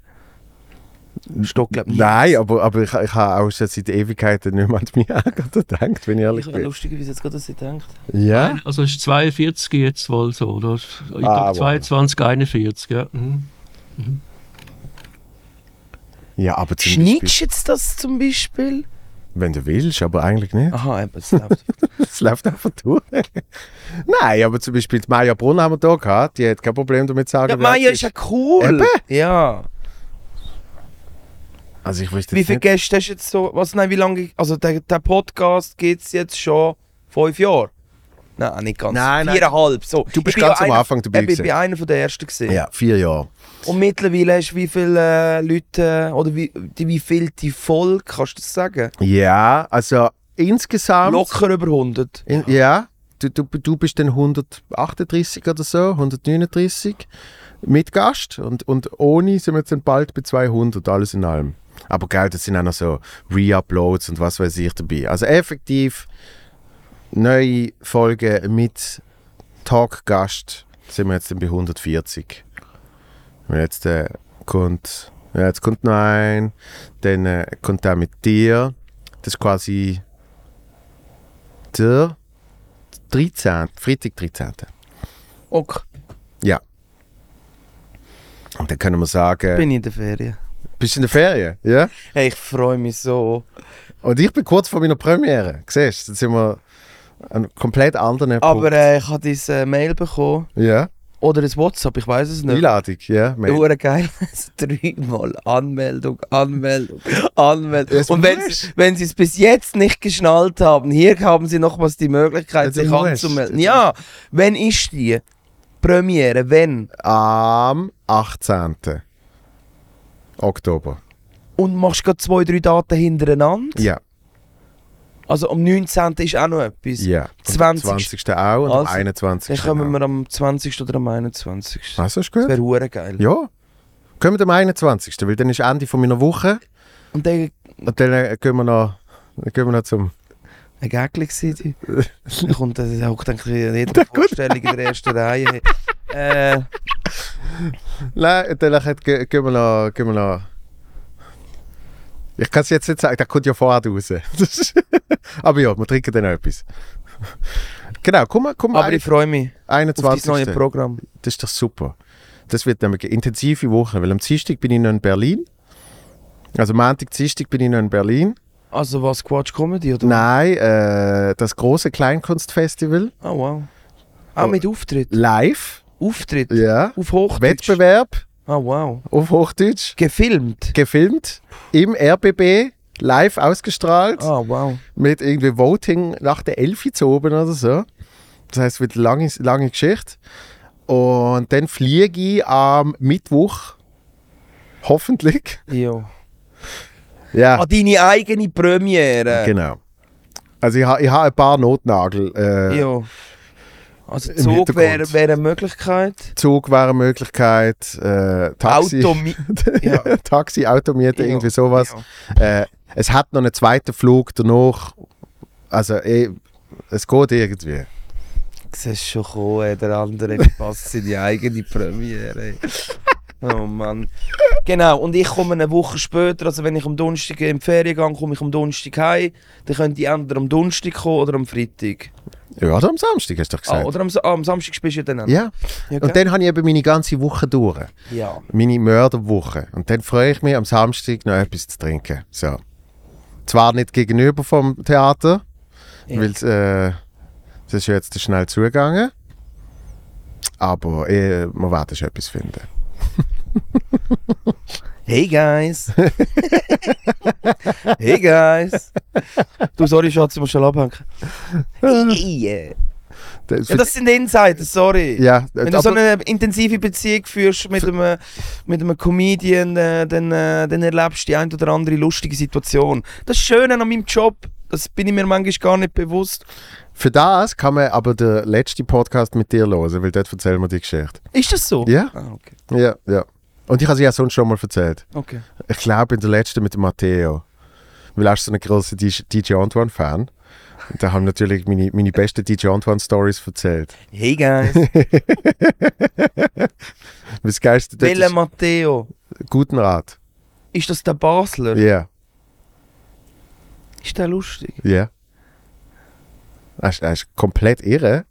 Steht, glaub nie. Nein, aber, aber ich, ich habe auch schon seit Ewigkeiten nicht mehr an mich gedacht, wenn ich ehrlich Ich bin. lustigerweise jetzt gerade, dass sie denkt. Ja? Also ist 42 jetzt wohl so, oder? Ich Ah, glaube wow. 22, 41, ja. Mhm. Ja, aber zum Schneidest Beispiel, das zum Beispiel? wenn du willst, aber eigentlich nicht. Aha, eben, es läuft. Es läuft einfach durch. Nein, aber zum Beispiel die Maya Brunn haben wir hier gehabt, die hat kein Problem damit zu sagen, ja, Maya ist ja cool. Eben. Ja. Also ich wüsste Wie viele. Gäste hast du jetzt so? Was, nein, wie lange? Also der, der Podcast gibt es jetzt schon fünf Jahre? Nein, nicht ganz. Nein, nein. Viereinhalb. So. Du bist ganz am Anfang dabei Ich bin gewesen. bei einer von der ersten gesehen. Ja, vier Jahre. Und mittlerweile hast du wie viele äh, Leute äh, oder wie, wie viel die Folge, kannst du das sagen? Ja, also insgesamt... Locker über 100. In, ja, du, du, du bist dann 138 oder so, 139 mit Gast und, und ohne sind wir jetzt dann bald bei 200, alles in allem. Aber geil, das sind auch noch so Re-Uploads und was weiß ich dabei. Also effektiv neue Folgen mit Talk-Gast sind wir jetzt bei 140. Und jetzt äh, kommt, ja, jetzt kommt noch ein, dann äh, kommt der mit dir. Das ist quasi der 13. Freitag 13. Okay, Und dann können wir sagen, bin ich in der Ferien. bist du in der Ferien? Ja? Hey, ich freue mich so. Und ich bin kurz vor meiner Premiere. Siehst du, dann sind wir einem komplett anderen Aber äh, ich habe diese Mail bekommen. Ja. Oder ein WhatsApp, ich weiß es nicht. Einladung, ja. Mail. Hure geil. Dreimal Anmeldung, Anmeldung, Anmeldung. Und wenn sie, wenn sie es bis jetzt nicht geschnallt haben, hier haben sie nochmals die Möglichkeit, du sich musst. anzumelden. Ja, wenn ist die Premiere? Wenn? Am 18. Oktober. Und machst gerade zwei, drei Daten hintereinander? Ja. Also am 19. ist auch noch etwas. Ja. Und 20. Am 20. auch und am Also, 21. Dann kommen auch. wir am 20. oder am 21. Also ist Das gut. wäre hure geil. Ja. Kommen wir am 21. Weil dann ist Ende von meiner Woche. Und dann Und dann äh, gehen wir noch, gehen wir noch zum. ein Gäckchen gewesen. Dann kommt dann hockt dann in jeder Vorstellung in der ersten Reihe. Äh, Nein, dann gehen wir noch. Gehen wir noch ich kann es jetzt nicht sagen, der kommt ja vorher raus. Das Aber ja, wir trinken dann noch etwas. Genau, komm mal, komm aber ich freue mich auf dein 21. neues Programm. Das ist doch super. Das wird nämlich eine intensive Woche, weil am Dienstag bin ich noch in Berlin. Also Montag, Dienstag bin ich noch in Berlin. Also was, Quatsch Comedy oder? Nein, äh, das große Kleinkunstfestival. Oh wow. Auch mit Auftritt? Live. Auftritt? Ja. Auf Hochdeutsch? Wettbewerb Oh wow. auf Hochdeutsch. Gefilmt? Gefilmt. Im RBB. Live ausgestrahlt. Oh wow. Mit irgendwie Voting nach der Elfi zu oben oder so. Das heißt, wird eine lange, lange Geschichte. Und dann fliege ich am Mittwoch. Hoffentlich. Jo. Ja. Ah, deine eigene Premiere? Genau. Also ich habe ich ha ein paar Notnagel. Äh, Jo. Also Zug wäre wär eine Möglichkeit. Zug wäre eine Möglichkeit. Äh, Taxi, Auto... Ja. Taxi, Automiete, Ja. irgendwie sowas. Ja. Äh, es hat noch einen zweiten Flug danach. Also eh, es geht irgendwie. Du siehst schon kommen, der andere passt in die eigene Premiere. Oh Mann. Genau, und ich komme eine Woche später, also wenn ich am Donnerstag in die Ferien gehe, komme ich am Donnerstag heim. Dann könnt ihr entweder am Donnerstag kommen oder am Freitag. Ja, oder am Samstag hast du doch Ah, gesagt. oder am, ah, am Samstag spielst du ja dann. ja. Ja, Und dann habe ich eben meine ganze Woche durch. ja. Meine Mörderwoche. Und dann freue ich mich am Samstag noch etwas zu trinken. So. Zwar nicht gegenüber vom Theater, Ja. weil äh, das ist jetzt schnell zugegangen. Aber eh, wir werden schon etwas finden. Hey guys! hey guys! Du, sorry Schatz, ich muss schon abhängen. Hey. Das, Ja, das sind Insiders, sorry. ja, Wenn du so eine intensive Beziehung führst mit einem, mit einem Comedian, äh, dann, äh, dann erlebst du die ein oder andere lustige Situation. Das Schöne an meinem Job, das bin ich mir manchmal gar nicht bewusst. für das kann man aber den letzten Podcast mit dir hören, weil dort erzählen wir die Geschichte. Ist das so? Ja. Ah, okay. Ja, ja. Und ich habe sie ja sonst schon mal erzählt. okay. Ich glaube, in der letzten mit dem Matteo. Weil er ist so ein grosser DJ Antoine-Fan. Und da haben natürlich meine, meine besten DJ Antoine-Stories erzählt. Hey guys! Das Geilste ist Matteo. guten Rat. Ist das der Basler? Ja, Ist der lustig? ja. Er ist, er ist komplett irre.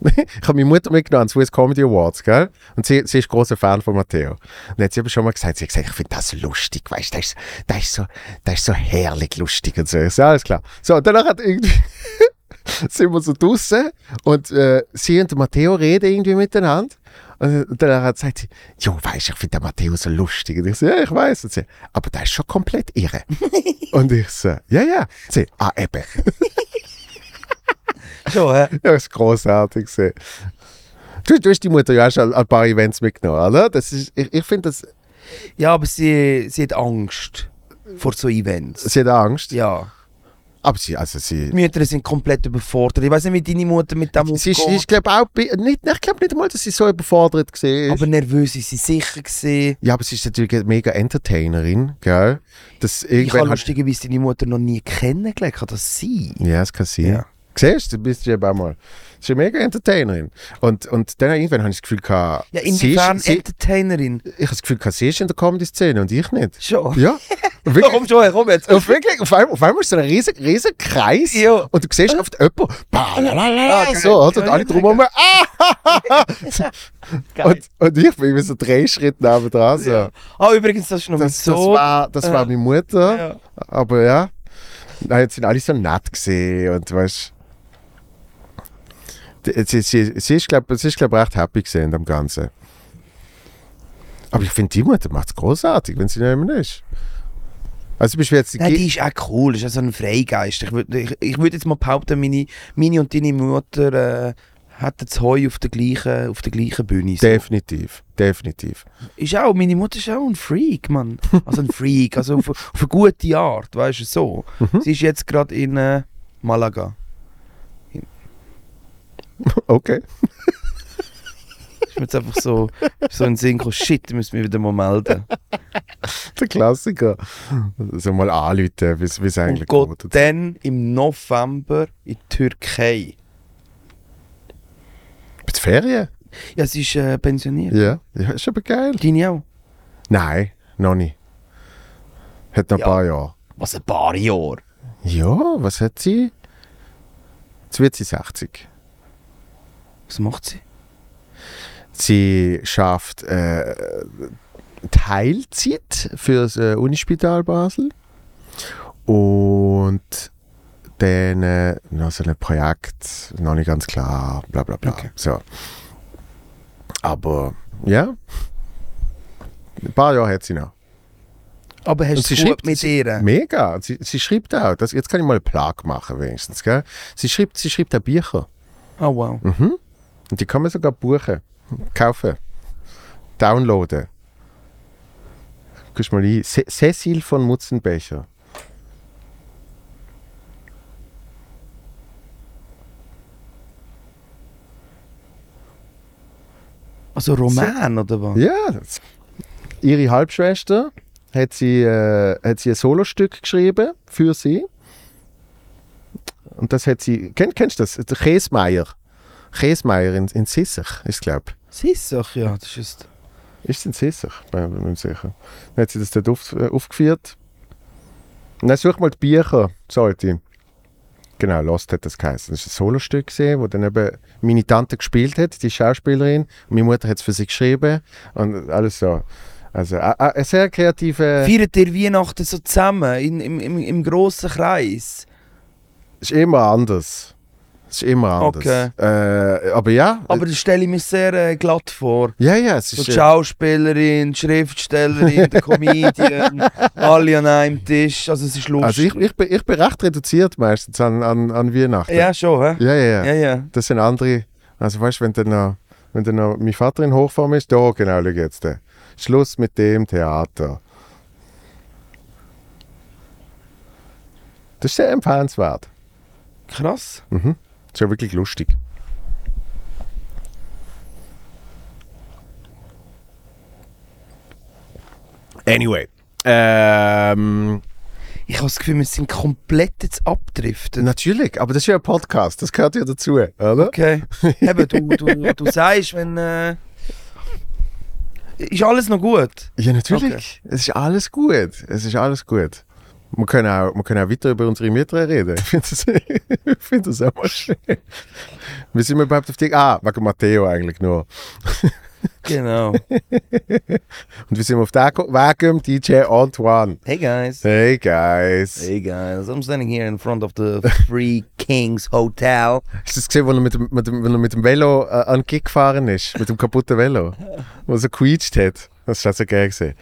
ich habe meine Mutter mitgenommen an Swiss Comedy Awards, gell? Und sie, sie ist großer Fan von Matteo. Und sie aber schon mal gesagt, sie hat gesagt, ich finde das lustig, weißt du, das ist, das, ist so, das ist so herrlich lustig und so. So, alles klar. So, und danach hat irgendwie sind wir so draußen und äh, sie und Matteo reden irgendwie miteinander. Und dann hat sie gesagt, jo, weißt du, ich finde den Matteo so lustig. Und ich so, ja, ich weiß. Und sie, aber der ist schon komplett irre. und ich so, ja, ja. Sie, ah, eben. Schon, hä? Ja, das ist großartig. gewesen. Du, du hast die Mutter ja auch schon an ein paar Events mitgenommen, oder? Das ist, ich ich finde, das- Ja, aber sie, sie hat Angst vor so Events. sie hat Angst. Ja. Aber sie, also sie, Die Mütter sind komplett überfordert. Ich weiß nicht, wie deine Mutter mit dem sie ist, umgeht. ich glaube auch, nicht, ich glaube nicht einmal, dass sie so überfordert war. Aber nervös ist sie sicher gesehen. ja, aber sie ist natürlich eine mega Entertainerin, gell? Das Ich habe lustigerweise deine Mutter noch nie kennengelernt. Kann das sein? ja, das kann sein. Ja. Siehst du, du bist ja auch mal. Sie ist eine mega Entertainerin. Und, und dann irgendwann habe ich das Gefühl gehabt, Ja, sie inwiefern ist, sie, Entertainerin? ich habe das Gefühl gehabt, sie ist in der Comedy-Szene und ich nicht. Schon. Ja, wirklich. komm schon, komm jetzt. Auf, wirklich, auf, einmal, auf einmal ist so ein riesen, riesen Kreis Ja. und du siehst oft jemanden Ah, so, oder? Und alle drumherum ah! Und, und ich bin immer so drei Schritte neben dran. So. Ja. Ah, übrigens, das ist noch Das, mein das, war, das war meine Mutter, Ja. aber ja. Nein, jetzt sind alle so nett gesehen und weißt Sie, sie, sie ist, glaube ich, glaub, recht happy gesehen am Ganzen. Aber ich finde, die Mutter macht es großartig, wenn sie nicht mehr ist. Also, du bist jetzt die Nein, die ist auch cool, ist ja so ein Freigeist. Ich würde ich, ich würd jetzt mal behaupten, meine, meine und deine Mutter äh, hätten das Heu auf der gleichen, auf der gleichen Bühne. So. Definitiv, definitiv. Ist auch, meine Mutter ist auch ein Freak, Mann. Also ein Freak, also auf, auf eine gute Art, weißt du, so. Mhm. Sie ist jetzt gerade in äh, Malaga. Okay. Ist mir jetzt einfach so, so in den Sinn gekommen, shit, ich muss mich wieder mal melden. Der Klassiker. Also mal anrufen, wie es eigentlich Und geht dann im November in die Türkei. Bei der Ferien? Ja, sie ist äh, pensioniert. Ja. ja, ist aber geil. Deine auch? Nein, noch nicht. Hat noch ein Ja. paar Jahre. Was, ein paar Jahre? Ja, was hat sie? Jetzt wird sie 60. Was macht sie? Sie schafft äh, Teilzeit für das äh, Unispital Basel und dann äh, noch so ein Projekt, noch nicht ganz klar, bla bla bla. Okay. So. Aber ja, ein paar Jahre hat sie noch. Aber hast Und du sie schreibt- mit ihr? Mega. Sie, sie schreibt auch, das, jetzt kann ich mal einen Plag machen wenigstens. Gell? Sie, schreibt, sie schreibt auch Bücher. Oh wow. Mhm. Und die kann man sogar buchen, kaufen, downloaden. Guckst mal ein. Ce- Cecil von Mutzenbecher. Also Roman oder was? Ja. Ihre Halbschwester hat sie, äh, hat sie ein Solostück geschrieben für sie. Und das hat sie. Kenn, kennst du das? Der Käsmeier. Käsmeier in, in Sissach, ist glaube ist doch, ja, das ist... Ist es in Sissach? Bin mir nicht sicher. Dann hat sie das dort auf, äh, aufgeführt. Dann such mal die Bücher, sollte Genau, Lost hat das geheißen. Das ist ein Solostück gesehen, wo dann eben meine Tante gespielt hat, die Schauspielerin. Und meine Mutter hat es für sie geschrieben. Und alles so. Also, äh, äh, ein sehr kreative. Feiert ihr Weihnachten so zusammen, in, im, im, im grossen Kreis? ist immer anders. Es ist immer anders. Okay. Äh, aber ja. Aber das stelle ich mir sehr äh, glatt vor. ja, ja, es So ist. die äh, Schauspielerin, die Schriftstellerin, der Comedian, alle an einem Tisch. Also es ist lustig. also ich, ich, bin, ich bin recht reduziert meistens an, an, an Weihnachten. ja, schon, hä? ja, ja. ja. Ja, ja. Das sind andere. Also weißt du, wenn dann noch, wenn dann noch mein Vater in Hochform ist, da genau, jetzt. äh, Schluss mit dem Theater. Das ist sehr empfehlenswert. Krass. Mhm. Das ist ja wirklich lustig. Anyway. Ähm, Ich habe das Gefühl, wir sind komplett jetzt abgedriftet. natürlich, aber das ist ja ein Podcast, das gehört ja dazu, oder? Okay. Eben, du, du, du sagst, wenn... Äh, ist alles noch gut? Ja, natürlich. Es ist alles gut. Es ist alles gut. Wir können auch, wir können auch weiter über unsere Mieter reden. Ich finde das, ich find das auch mal schön. Wie sind wir überhaupt auf die... Ah, wegen Matteo eigentlich nur. Genau. Und wie sind wir auf den Weg gekommen? DJ Antoine. Hey guys. Hey, guys. Hey guys, I'm standing here in front of the Three Kings Hotel. Hast du das gesehen, wo er mit dem, mit dem, er mit dem Velo äh, an den Gig gefahren ist? Mit dem kaputten Velo? Wo er so quietscht hat. Das ist so geil gesehen.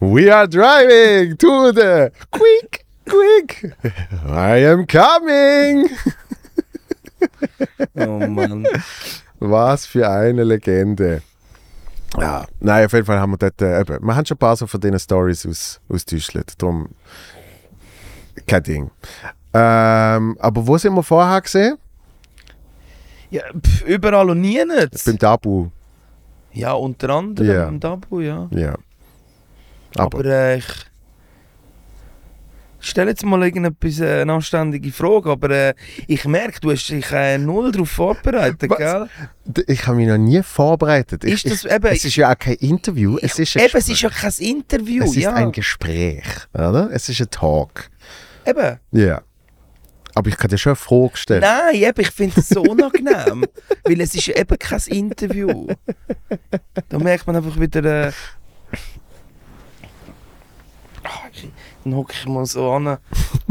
We are driving to the quick, quick. I am coming. Oh Mann. Was für eine Legende. Ja, nein, auf jeden Fall haben wir dort, äh, eben, wir haben schon ein paar so von diesen Stories aus, ausgetäuscht, darum kein Ding. Ähm, aber wo sind wir vorher gesehen? Ja, pf, überall und nie nicht. Beim Tabu, Ja, unter anderem Ja. im Dabu, ja. ja. Aber, Aber äh, ich stelle jetzt mal irgendetwas, äh, eine anständige Frage, aber äh, ich merke, du hast dich äh, null darauf vorbereitet, Was? gell? d- ich habe mich noch nie vorbereitet. Ich, Ist das ich, eben- es ist ja auch kein Interview, es ist ein, Eben, es ist ja kein Interview, es ist ja. ein Gespräch, oder? Es ist ein Talk. Eben. Ja. Aber ich kann dir schon eine Frage stellen. Nein, eben, ich finde es so unangenehm, weil es ist eben kein Interview. Da merkt man einfach wieder... Äh, Ah, dann hocke ich mal so an,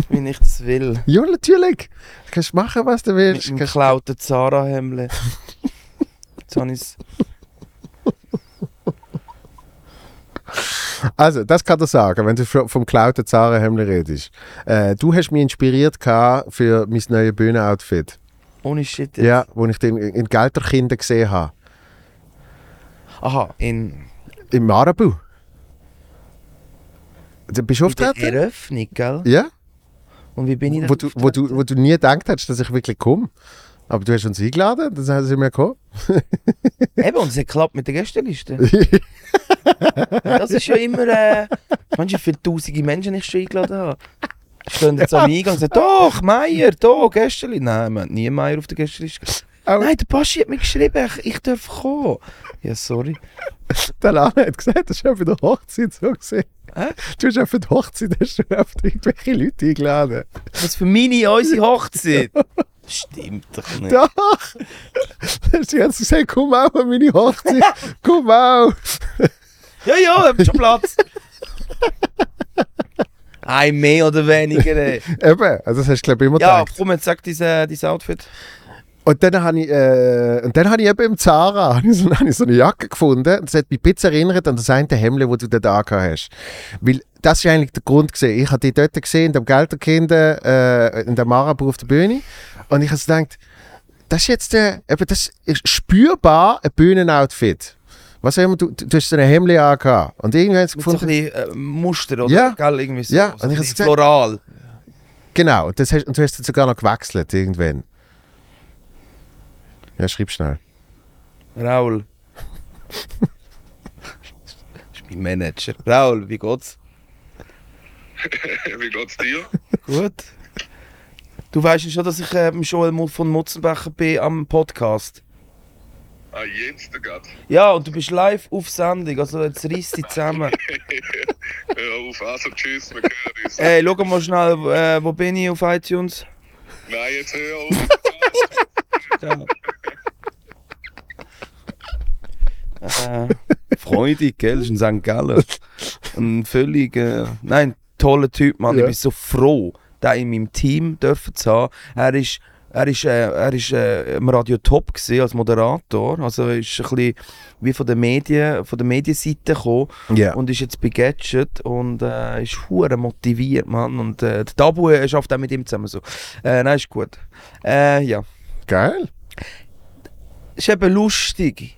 wie ich das will. Ja, natürlich. Du kannst machen, was du Mit willst. dem Kannst- geklauten Zara-Hemd. Jetzt habe ich es. Also, das kann ich sagen, wenn du vom geklauten Zara-Hemd redest. Äh, du hast mich inspiriert für mein neues Bühnenoutfit. Ohne Shit. jetzt. Ja, wo ich den in Gelterkinder gesehen habe. Aha, in Im Marabu. Du bist du in der? Eröffnung, gell? Ja. Und wie bin ich da Wo du, wo, du, wo du nie gedacht hast, dass ich wirklich komme. Aber du hast uns eingeladen, dann sind wir gekommen. Eben, und es hat geklappt mit der Gästeliste. das ist ja immer... Äh, du, wie viele tausende Menschen ich schon eingeladen habe? Stehen jetzt am Eingang und sagen, doch, Meier, da, Gästeliste. Nein, haben nie Meier auf der Gästeliste. Auch- Nein, der Baschi hat mir geschrieben, ich, ich darf kommen. Ja, sorry. Der Lana hat gesagt, das auch für die Hochzeit so gesehen. Hä? Du hast für die Hochzeit hast du oft irgendwelche Leute eingeladen. Was für meine, unsere Hochzeit? Stimmt doch nicht. Doch! Sie hat gesagt, komm auch an meine Hochzeit. komm auch. Ja, ja, habt schon Platz. Ein mehr oder weniger. Ey. Eben, also das hast du glaube ich immer Ja, gedacht. komm, jetzt sag äh, dein Outfit. Und dann habe ich, äh, und dann habe ich eben im Zara ich so, ich so eine Jacke gefunden. Das hat mich ein bisschen erinnert an das eine Hemd, das du da angehabt hast. Weil das ist eigentlich der Grund gesehen. Ich habe die dort gesehen, in dem Gelderkinder, äh, in der Marabu auf der Bühne. Und ich habe so gedacht, das ist jetzt, äh, eben, das ist spürbar ein Bühnenoutfit. Was auch immer, du, du, du hast so ein Hemd angehabt. Und irgendwie habe ich Mit so ein gefunden, bisschen äh, Muster, oder? Ja. Gell, irgendwie so. Ja, so und ich gesagt- floral. genau, das hast, und du hast jetzt sogar noch gewechselt irgendwann. Ja, schreib schnell. Raul. das ist mein Manager. Raul, wie geht's? Wie geht's dir? Gut. Du weißt ja schon, dass ich äh, mit Joel von Mutzenbecher bin am Podcast. Ah, jetzt gerade. Ja, und du bist live auf Sendung, also jetzt reiss dich zusammen. Hör auf, also tschüss, wir hören uns. Hey, schau mal schnell, äh, wo bin ich auf iTunes? Nein, jetzt hör auf. Äh, freudig, gell? Das ist ein St. Gallen. Ein völlig, äh, nein, toller Typ, Mann. Ja. Ich bin so froh, den in meinem Team dürfen zu haben. Er ist, er ist, äh, er ist äh, im Radio Top gewesen, als Moderator. Also er ist ein bisschen wie von der Medien, von der Medienseite gekommen Ja. und ist jetzt bei Gadget und äh, ist hure motiviert, Mann. Und äh, der Tabu äh, schafft auch mit ihm zusammen so. Äh, nein, ist gut. Äh, ja. Geil. ist eben lustig.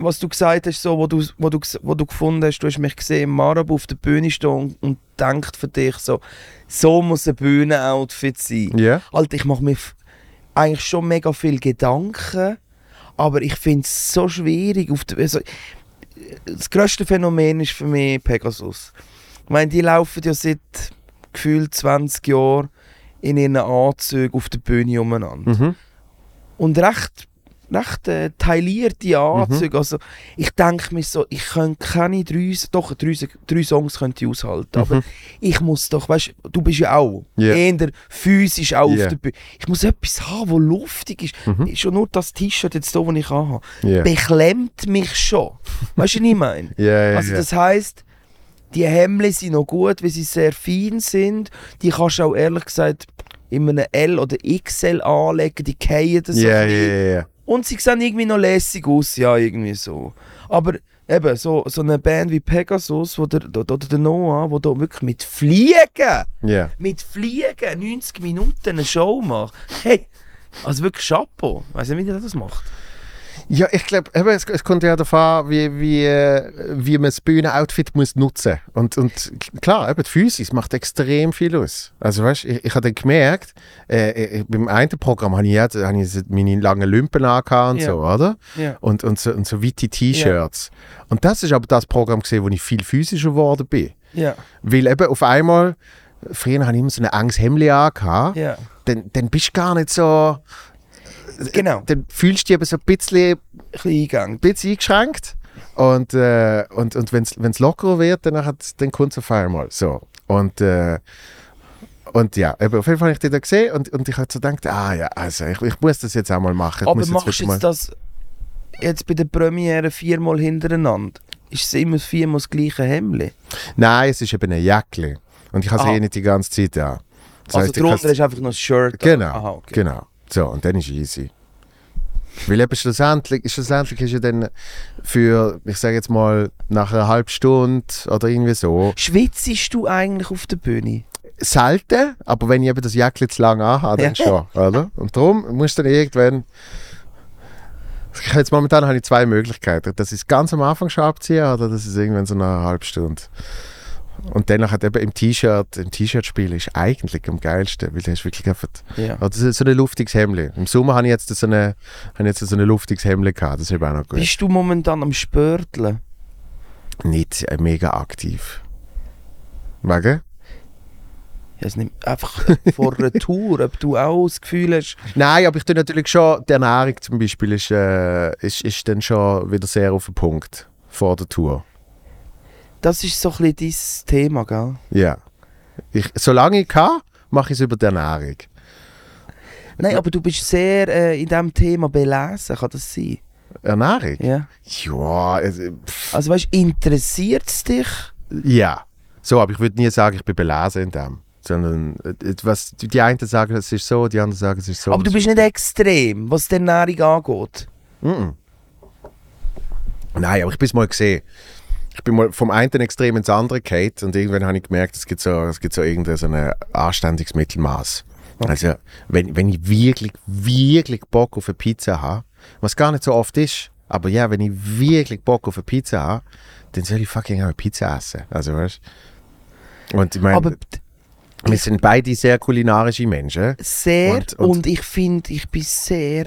Was du gesagt hast, so, wo, du, wo, du, wo du gefunden hast, du hast mich gesehen im Marabu auf der Bühne stehen und, und denkt für dich so, so muss ein Bühnenoutfit sein. Ja. Alter, ich mache mir eigentlich schon mega viel Gedanken, aber ich finde es so schwierig. Auf der, also, das grösste Phänomen ist für mich Pegasus. Ich meine, die laufen ja seit gefühlt 20 Jahren in ihren Anzügen auf der Bühne umeinander Mhm. und recht, recht äh, taillierte Anzüge. Mhm. Also ich denke mir so, ich könnte keine drei, doch drei, drei Songs könnte ich aushalten, aber Mhm. ich muss doch, weißt du, bist ja auch Ja. eher physisch auch Ja. auf der Bühne. Ich muss etwas haben, wo luftig ist. Mhm. Schon nur das T-Shirt jetzt hier, das ich habe, Ja. beklemmt mich schon. Weißt du, was ich meine? Ja, Also das heisst, die Hemden sind noch gut, weil sie sehr fein sind. Die kannst du auch ehrlich gesagt in einem L oder XL anlegen, die fallen so bisschen. ja, ja. Und sie sehen irgendwie noch lässig aus, ja, irgendwie so. Aber eben, so, so eine Band wie Pegasus wo der, oder der Noah, wo da wirklich mit Fliegen, Ja. mit Fliegen 90 Minuten eine Show macht. Hey, also wirklich Chapeau. Weiß nicht, wie der das macht. Ja, ich glaube, es, es kommt ja darauf an, wie, wie, äh, wie man das Bühnenoutfit muss nutzen und Und klar, eben die Physis macht extrem viel aus. Also weißt, ich, ich habe dann gemerkt, äh, äh, beim einen Programm habe ich, ja, da habe ich meine langen Lümpen angehabt und Ja. so, oder? Ja. Und, und, so, und so weite T-Shirts. Und das ist aber das Programm gesehen, wo ich viel physischer geworden bin. Ja, Weil eben auf einmal, früher habe ich immer so ein enges Hemd angehabt, ja. dann, dann bist du gar nicht so, Genau. dann fühlst du dich eben so ein bisschen Ein bisschen eingegangen. ein bisschen eingeschränkt. Und, äh, und, und wenn es lockerer wird, dann, hat, dann kommt es auf einmal. So. Und, äh, und ja, eben, auf jeden Fall habe ich die da gesehen und, und ich habe so gedacht, ah ja, also ich, ich muss das jetzt auch mal machen. Ich Aber machst du jetzt das jetzt bei der Premiere viermal hintereinander? Ist es immer viermal das gleiche Hemd? Nein, es ist eben ein Jäckli. Und ich habe Aha. eh nicht die ganze Zeit an. Das also ich drunter ist einfach noch das Shirt. Genau, Aha, okay. genau. So, und dann ist easy. Weil eben schlussendlich, schlussendlich ist ja dann für, ich sage jetzt mal, nach einer halben Stunde oder irgendwie so, Schwitzest du eigentlich auf der Bühne? selten, aber wenn ich eben das Jäckchen zu lang anhabe, dann schon, oder? Und darum musst du dann irgendwann, jetzt momentan habe ich zwei Möglichkeiten, dass ich es ganz am Anfang schon abziehe oder ich es irgendwann so nach einer halben Stunde. Und dann hat eben im T-Shirt, im T-Shirt spielen ist eigentlich am geilsten, weil du hast wirklich einfach, Ja. also das ist so ein luftiges Hemd. Im Sommer habe ich jetzt so eine, habe ich jetzt so ein luftiges Hemd gehabt, das ist eben auch noch gut. Bist du momentan am Spörteln? Nicht mega aktiv. Wegen? Ja, es nimmt einfach vor einer Tour, ob du auch das Gefühl hast, Nein, aber ich tue natürlich schon, die Ernährung zum Beispiel ist, äh, ist, ist dann schon wieder sehr auf den Punkt vor der Tour. Das ist so ein bisschen dein Thema, gell? Ja. Ich, solange ich kann, mache ich es über die Ernährung. Nein, aber du bist sehr äh, in diesem Thema belesen, kann das sein? Ernährung? Ja. Ja, also, pff, Also weißt du, interessiert es dich? ja. So, aber ich würde nie sagen, ich bin belesen in dem. Sondern äh, was, die einen sagen, es ist so, die anderen sagen, es ist so. aber du bist nicht extrem, was die Ernährung angeht. Mhm. Nein, aber ich bin es mal gesehen. Ich bin mal vom einen Extrem ins andere gehalten und irgendwann habe ich gemerkt, es gibt so, es gibt so irgendein so ein anständiges Mittelmaß. Okay. Also, wenn, wenn ich wirklich, wirklich Bock auf eine Pizza habe, was gar nicht so oft ist, aber ja, wenn ich wirklich Bock auf eine Pizza habe, dann soll ich fucking auch eine Pizza essen. Also, weißt du? Und ich meine, aber wir sind beide sehr kulinarische Menschen. sehr Und- und, und- ich finde, ich bin sehr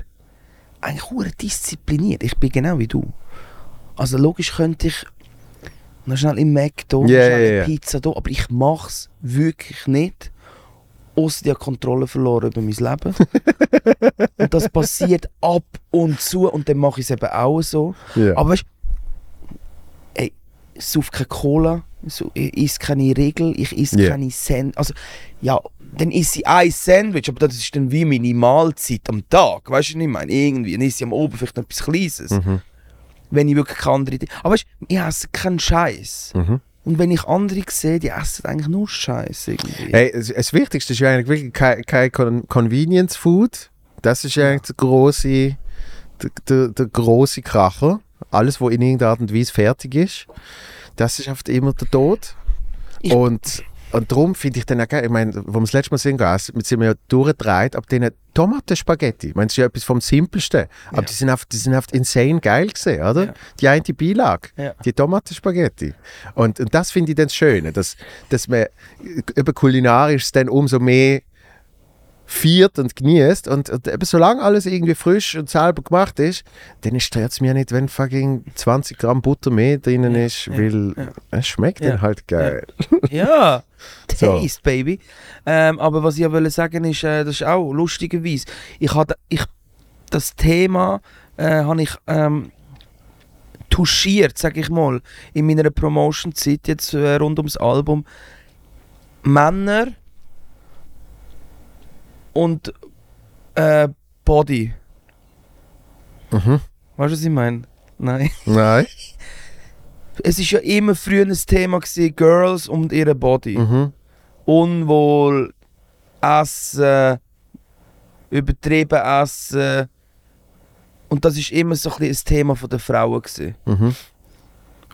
eigentlich diszipliniert. Ich bin genau wie du. Also logisch könnte ich noch schnell im Mac da, Ja, schnell eine ja. Pizza da, aber ich mache es wirklich nicht. Außer die Kontrolle verloren über mein Leben. und das passiert ab und zu und dann mache ich es eben auch so. Ja. Aber weißt du, sauf keine Cola, so, ich esse keine Regel, ich esse Ja. keine Sandwich. Also, ja, dann esse ich ein Sandwich, aber das ist dann wie meine Mahlzeit am Tag. Weißt du, was ich meine? Irgendwie, dann esse ich am Oben vielleicht noch etwas Kleines. Mhm. Wenn ich wirklich andere. Aber weißt ich esse keinen Scheiß. Mhm. Und wenn ich andere sehe, die essen eigentlich nur Scheiß irgendwie. Hey, das, Wichtigste ist ja eigentlich wirklich kein, kein Con Convenience Food. Das ist ja eigentlich der große, der, der, der große Kracher. Alles, was in irgendeiner Art und Weise fertig ist, das ist oft immer der Tod. Ich- und, und darum finde ich dann auch geil, ich meine, wo wir das letzte Mal sind, sind wir ja durchgedreht, ab diesen Tomatenspaghetti. Ich meine, das ist ja etwas vom Simpelsten. Aber Ja. die sind einfach, die sind einfach insane geil gesehen, oder? Ja. Die eine Beilage, Ja. die Tomatenspaghetti. Und, und das finde ich dann das Schöne, dass, dass man über kulinarisch dann umso mehr feiert und genießt und, und eben solange alles irgendwie frisch und selber gemacht ist, dann stört es mir nicht, wenn fucking 20 Gramm Butter mehr drinnen Ja, ist, ja, weil ja. es schmeckt Ja, dann halt geil. Ja, So. Taste, Baby. Ähm, aber was ich ja sagen ist, äh, das ist auch lustigerweise, ich hatte, ich, das Thema äh, habe ich ähm, touchiert, sag ich mal, in meiner Promotion-Zeit jetzt äh, rund ums Album. Männer und äh, Body. Mhm. Weißt du, was ich meine? Nein. Nein. Es ist ja immer früher ein Thema gewesen, Girls und ihre Body. Mhm. Unwohl, Essen, übertrieben Essen. Und das ist immer so ein, ein Thema von der Frauen gewesen. Mhm.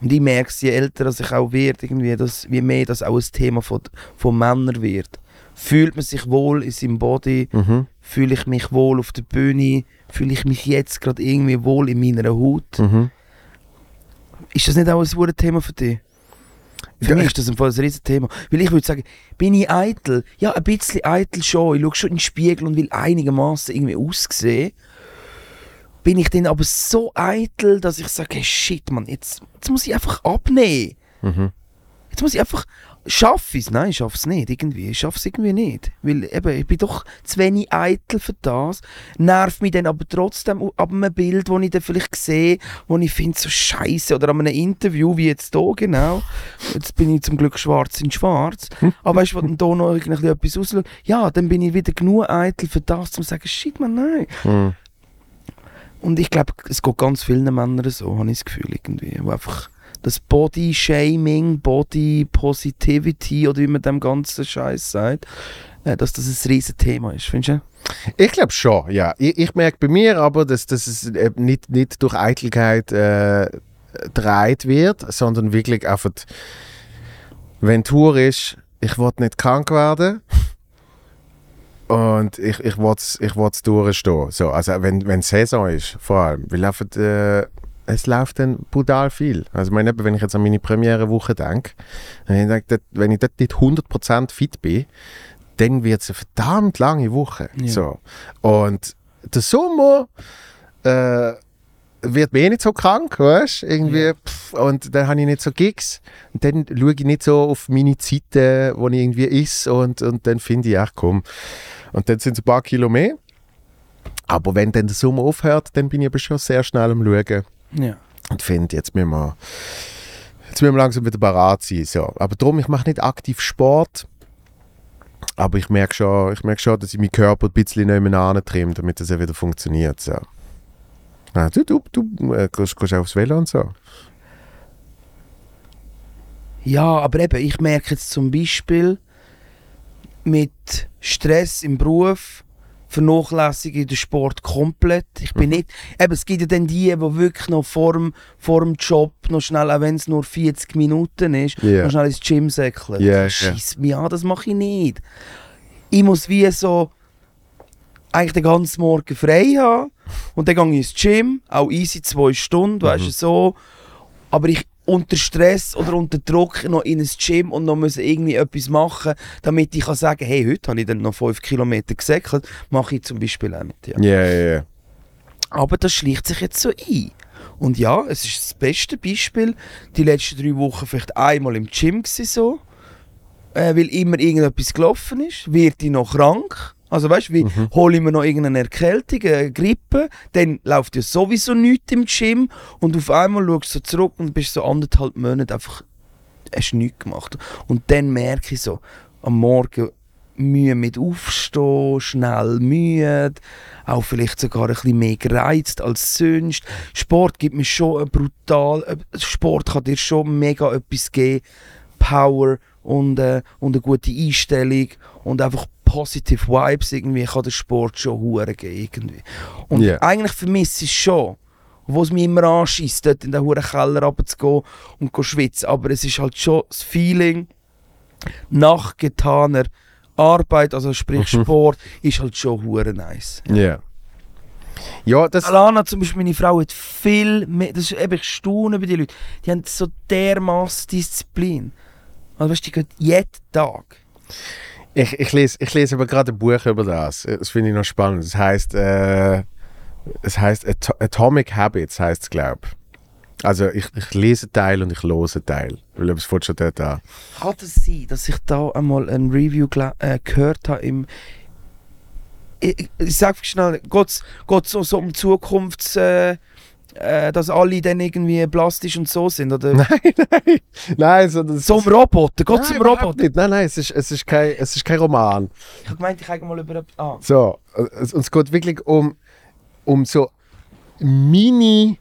Und ich merke es, je älter ich auch werde, irgendwie, dass, wie mehr das auch ein Thema von, von Männern wird. Fühlt man sich wohl in seinem Body? Mhm. Fühle ich mich wohl auf der Bühne? Fühle ich mich jetzt gerade irgendwie wohl in meiner Haut? Mhm. Ist das nicht auch ein Thema für dich? Für Ja, mich ich- ist das ein, Fall ein Thema. Weil ich würde sagen, bin ich eitel? Ja, ein bisschen eitel schon. Ich schaue schon in den Spiegel und will einigermaßen irgendwie aussehen. Bin ich dann aber so eitel, dass ich sage, hey, shit, Mann, jetzt, jetzt muss ich einfach abnehmen. Mhm. Jetzt muss ich einfach. Schaffe ich es? Nein, ich schaffe es nicht. Irgendwie. Ich schaffe es irgendwie nicht. Weil eben, ich bin doch zu wenig eitel für das. Nervt mich dann aber trotzdem ab einem Bild, das ich dann vielleicht sehe, wo ich finde, so scheiße. Oder an einem Interview, wie jetzt hier genau. Jetzt bin ich zum Glück schwarz in schwarz. Aber weißt du, wenn dann hier noch irgendwie etwas ausschaut, ja, dann bin ich wieder genug eitel für das, um zu sagen, shit, man, nein. Mhm. Und ich glaube, es geht ganz vielen Männern so, habe ich das Gefühl, irgendwie. Die einfach das Body Shaming, Body Positivity oder wie man dem ganzen Scheiß sagt, äh, dass das ein riesen Thema ist, findest du? Ich glaube schon, ja. Ich, ich merke bei mir aber, dass, dass es eben nicht, nicht durch Eitelkeit äh, wird, sondern wirklich einfach, wenn Tour ist, ich will nicht krank werden und ich, ich will es ich durchstehen. So, also wenn, wenn Saison ist, vor allem, weil einfach, äh, es läuft dann brutal viel. Also ich meine, wenn ich jetzt an meine Premiere-Woche denke, wenn ich, denke, wenn ich dort nicht 100% fit bin, dann wird es eine verdammt lange Woche. Ja. So. Und der Sommer äh, wird mir eh nicht so krank, weißt? Irgendwie, pff, und dann habe ich nicht so Gigs. Und dann schaue ich nicht so auf meine Zeiten, wo ich irgendwie ist und, und dann finde ich, ach komm. Und dann sind es ein paar Kilo mehr. Aber wenn dann der Sommer aufhört, dann bin ich aber schon sehr schnell am Schauen Ja. und finde, jetzt müssen wir, jetzt müssen wir langsam wieder parat sein. So. Aber darum, ich mache nicht aktiv Sport. Aber ich merke schon, ich merke schon, dass ich meinen Körper ein bisschen nebenan trimme, damit das ja wieder funktioniert. So. Ah, du, du, du äh, gehst, gehst auch aufs Velo und so. Ja, aber eben, ich merke jetzt zum Beispiel mit Stress im Beruf vernachlässige den Sport komplett. Ich bin nicht, eben, es gibt ja dann die, die wirklich noch vor dem, vor dem Job noch schnell, auch wenn es nur 40 Minuten ist, Ja. noch schnell ins Gym säckeln. Ja. Scheiss mich an, das mache ich nicht. Ich muss wie so eigentlich den ganzen Morgen frei haben und dann gehe ich ins Gym, auch easy zwei Stunden, weißt du, so. Aber ich unter Stress oder unter Druck noch in ein Gym und noch müssen irgendwie etwas machen, damit ich kann sagen, hey, heute habe ich dann noch 5 Kilometer gesäckelt, mache ich zum Beispiel auch nicht. Ja. Ja, ja, ja. Aber das schleicht sich jetzt so ein. Und ja, es ist das beste Beispiel. Die letzten drei Wochen vielleicht einmal im Gym so, äh, weil immer irgendetwas gelaufen ist. Wird ich noch krank? Also weißt du, wie hole ich mir noch irgendeine Erkältung, eine Grippe, dann läuft ja sowieso nichts im Gym und auf einmal schaust du so zurück und bist so anderthalb Monate einfach, hast nichts gemacht. Und dann merke ich so, am Morgen Mühe mit Aufstehen, schnell müde, auch vielleicht sogar ein bisschen mehr gereizt als sonst. Sport gibt mir schon brutal, äh, Sport kann dir schon mega etwas geben, Power und, äh, und eine gute Einstellung und einfach positive Vibes irgendwie kann der Sport schon hure irgendwie. Und Ja. eigentlich vermisse ich es schon. Wo es mich immer anschießt, dort in den huren Keller runterzugehen und zu schwitzen. Aber es ist halt schon das Feeling nach getaner Arbeit, also sprich Mhm. Sport, ist halt schon hure nice. Ja. Ja, das, Alana zum Beispiel, meine Frau, hat viel mehr, das ist eben, ich staune bei den Leuten, die haben so dermaßen Disziplin. Also weißt du, die geht jeden Tag. Ich, ich, lese, ich lese aber gerade ein Buch über das. Das finde ich noch spannend. Es heißt, äh, es heißt At Atomic Habits, heißt es, glaube ich. Also ich, ich lese Teil und ich lese Teil. Weil es fängt schon dort an. Kann das sein, dass ich da einmal ein Review äh, gehört habe im... Ich, ich, ich sag schnell, geht es so, so um Zukunfts... Äh, äh, dass alle dann irgendwie plastisch und so sind? Oder Nein, nein. Nein, so, das so um Roboter? Geht es nein, um überhaupt Roboter? Nicht. Nein, nein, es ist, es, ist kein, es ist kein Roman. Ich habe gemeint, ich habe mal über... Ah. So, es, es geht wirklich um, um so mini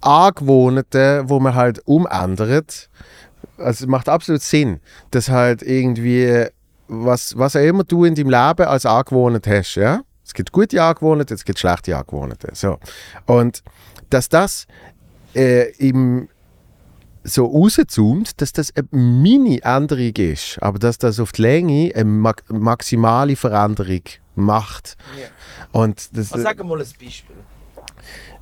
Angewohnheiten, wo man halt umändert. Also es macht absolut Sinn, dass halt irgendwie, was, was auch immer du in deinem Leben als Angewohnheit hast, ja? Es gibt gute Angewohnheiten, es gibt schlechte Angewohnheiten. So. Und dass das äh, im so rauszoomt, dass das eine Mini-Änderung ist, aber dass das auf die Länge eine ma maximale Veränderung macht. Und das, Also, sag mal ein Beispiel.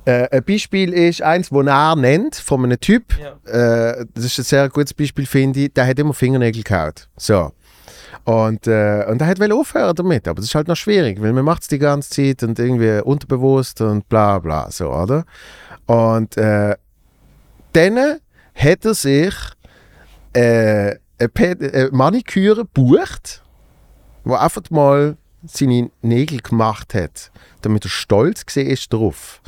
äh, ein Beispiel ist eins, das er nennt, von einem Typ. Ja. Äh, das ist ein sehr gutes Beispiel, finde ich. Der hat immer Fingernägel gehabt. So. Und, äh, und hat will aufhören damit, aber das ist halt noch schwierig, weil man macht es die ganze Zeit und irgendwie unterbewusst und bla bla, so, oder? Und äh, dann hat er sich äh, eine eine Maniküre gebucht, wo einfach mal seine Nägel gemacht hat, damit er stolz war ist drauf.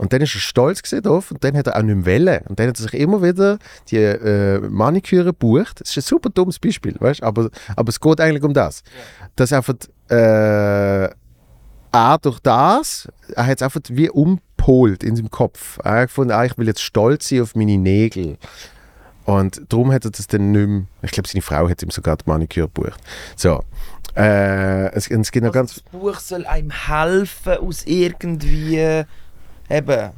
Und dann ist er stolz drauf und dann hat er auch nicht mehr wollen. Und dann hat er sich immer wieder die äh, Maniküre gebucht. Das ist ein super dummes Beispiel, weißt? Aber, aber es geht eigentlich um das. Dass einfach äh, er durch das, er hat es einfach wie gepolt in seinem Kopf. Er hat gefunden, ah, ich will jetzt stolz sein auf meine Nägel. Und darum hat er das dann nicht mehr, ich glaube, seine Frau hat ihm sogar die Maniküre gebucht. So. Äh, es, es gibt noch Also ganz... das Buch soll einem helfen, aus irgendwie eben ein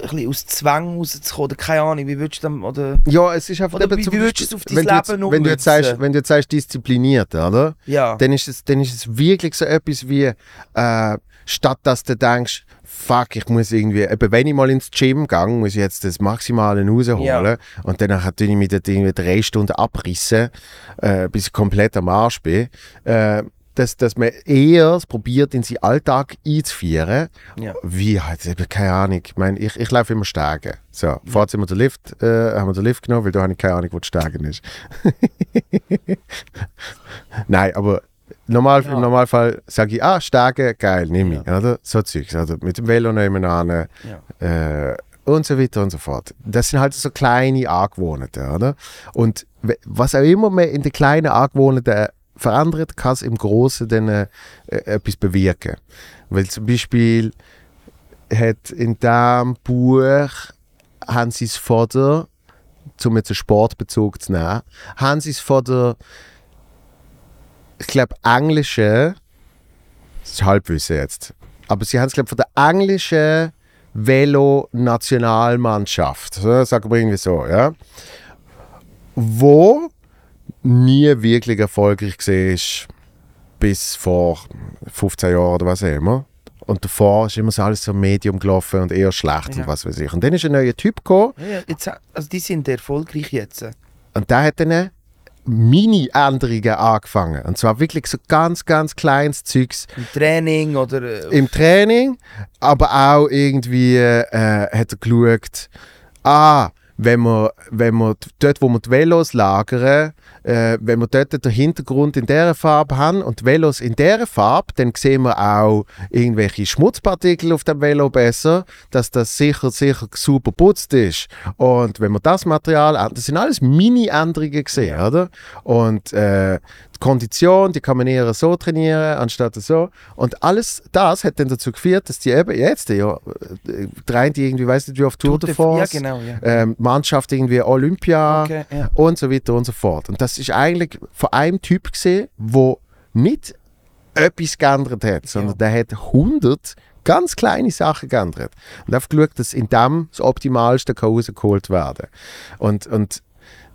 bisschen aus Zwang rauszukommen. Oder keine Ahnung, wie würdest du dann, oder Ja, es ist einfach... Oder eben wie- zum wie würdest du es auf dein wenn du jetzt- Leben wenn du, jetzt sagst, wenn du jetzt sagst, diszipliniert, oder? ja. dann ist es, dann ist es wirklich so etwas wie, äh, statt dass du denkst, fuck, ich muss irgendwie, eben wenn ich mal ins Gym gehe, muss ich jetzt das Maximale rausholen. Ja. Und dann tue ich mich dort irgendwie drei Stunden abrissen, äh, bis ich komplett am Arsch bin. Äh, dass, dass man eher es probiert, in seinen Alltag einzuführen. Ja. Wie halt, keine Ahnung. Ich meine, ich, ich laufe immer Steigen. So, vorher sind wir den Lift, äh, haben wir den Lift genommen, weil da habe ich keine Ahnung, wo Steigen ist. Nein, aber normal, Ja. im Normalfall sage ich, ah, Steigen, geil, nehme ich. Oder? So Zeugs. Also mit dem Velo nebenan Ja. äh, und so weiter und so fort. Das sind halt so kleine Angewohnheiten, oder? Und was auch immer man in den kleinen Angewohnheiten verändert, kann es im Großen dann äh, etwas bewirken. Weil zum Beispiel hat in diesem Buch haben sie es vor der, um jetzt einen Sportbezug zu nehmen, haben sie es vor der, ich glaube, englischen, das ist Halbwissen jetzt, aber sie haben es, glaube von der englischen Velo-Nationalmannschaft, sagen wir irgendwie so, ja, wo nie wirklich erfolgreich war, bis vor 15 Jahren oder was auch immer. Und davor ist immer so alles so Medium gelaufen und eher schlecht Ja. und was weiß ich. Und dann ist ein neuer Typ gekommen Ja, jetzt, also die sind erfolgreich jetzt. und der hat dann Mini-Änderungen angefangen. Und zwar wirklich so ganz, ganz kleines Zeugs Im Training oder... Äh, im Training, aber auch irgendwie äh, hat er geschaut, ah, wenn wir, wenn wir dort, wo wir die Velos lagern, äh, wenn wir dort den Hintergrund in dieser Farbe haben und die Velos in dieser Farbe, dann sehen wir auch irgendwelche Schmutzpartikel auf dem Velo besser, dass das sicher, sicher super putzt ist. Und wenn wir das Material, das sind alles Mini-Änderungen gesehen, oder? Und äh, die Kondition, die kann man eher so trainieren, anstatt so. Und alles das hat dann dazu geführt, dass die eben jetzt, ja, äh, drei die irgendwie, weiß nicht wie auf Tour de Ja, France, genau, ja. ähm, Mannschaft irgendwie Olympia Okay, ja. und so weiter und so fort. Und das ist eigentlich von einem Typ gesehen, wo nicht etwas geändert hat, sondern der hat 100 ganz kleine Sachen geändert. Und einfach geschaut, dass in dem das Optimalste kann rausgeholt werden Und, und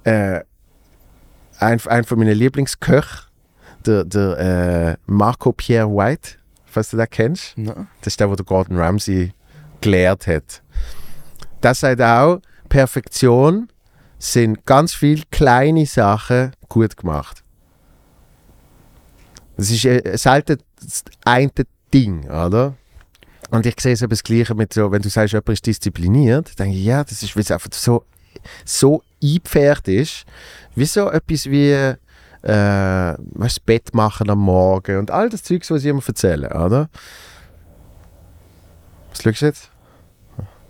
äh, ein, ein von meinen Lieblingsköchen, der, der äh, Marco Pierre White, falls du den kennst, Na. das ist der, wo der Gordon Ramsay gelehrt hat. Das sagt auch, Perfektion sind ganz viele kleine Sachen gut gemacht. Das ist äh, selten das eine Ding, oder? Und ich sehe es eben das Gleiche mit so, wenn du sagst, jemand ist diszipliniert, denke ich, ja, das ist, weil es einfach so, so eingepfercht ist, wie so etwas wie äh, das Bett machen am Morgen und all das Zeugs, was ich immer erzähle, oder? Was schaust du jetzt?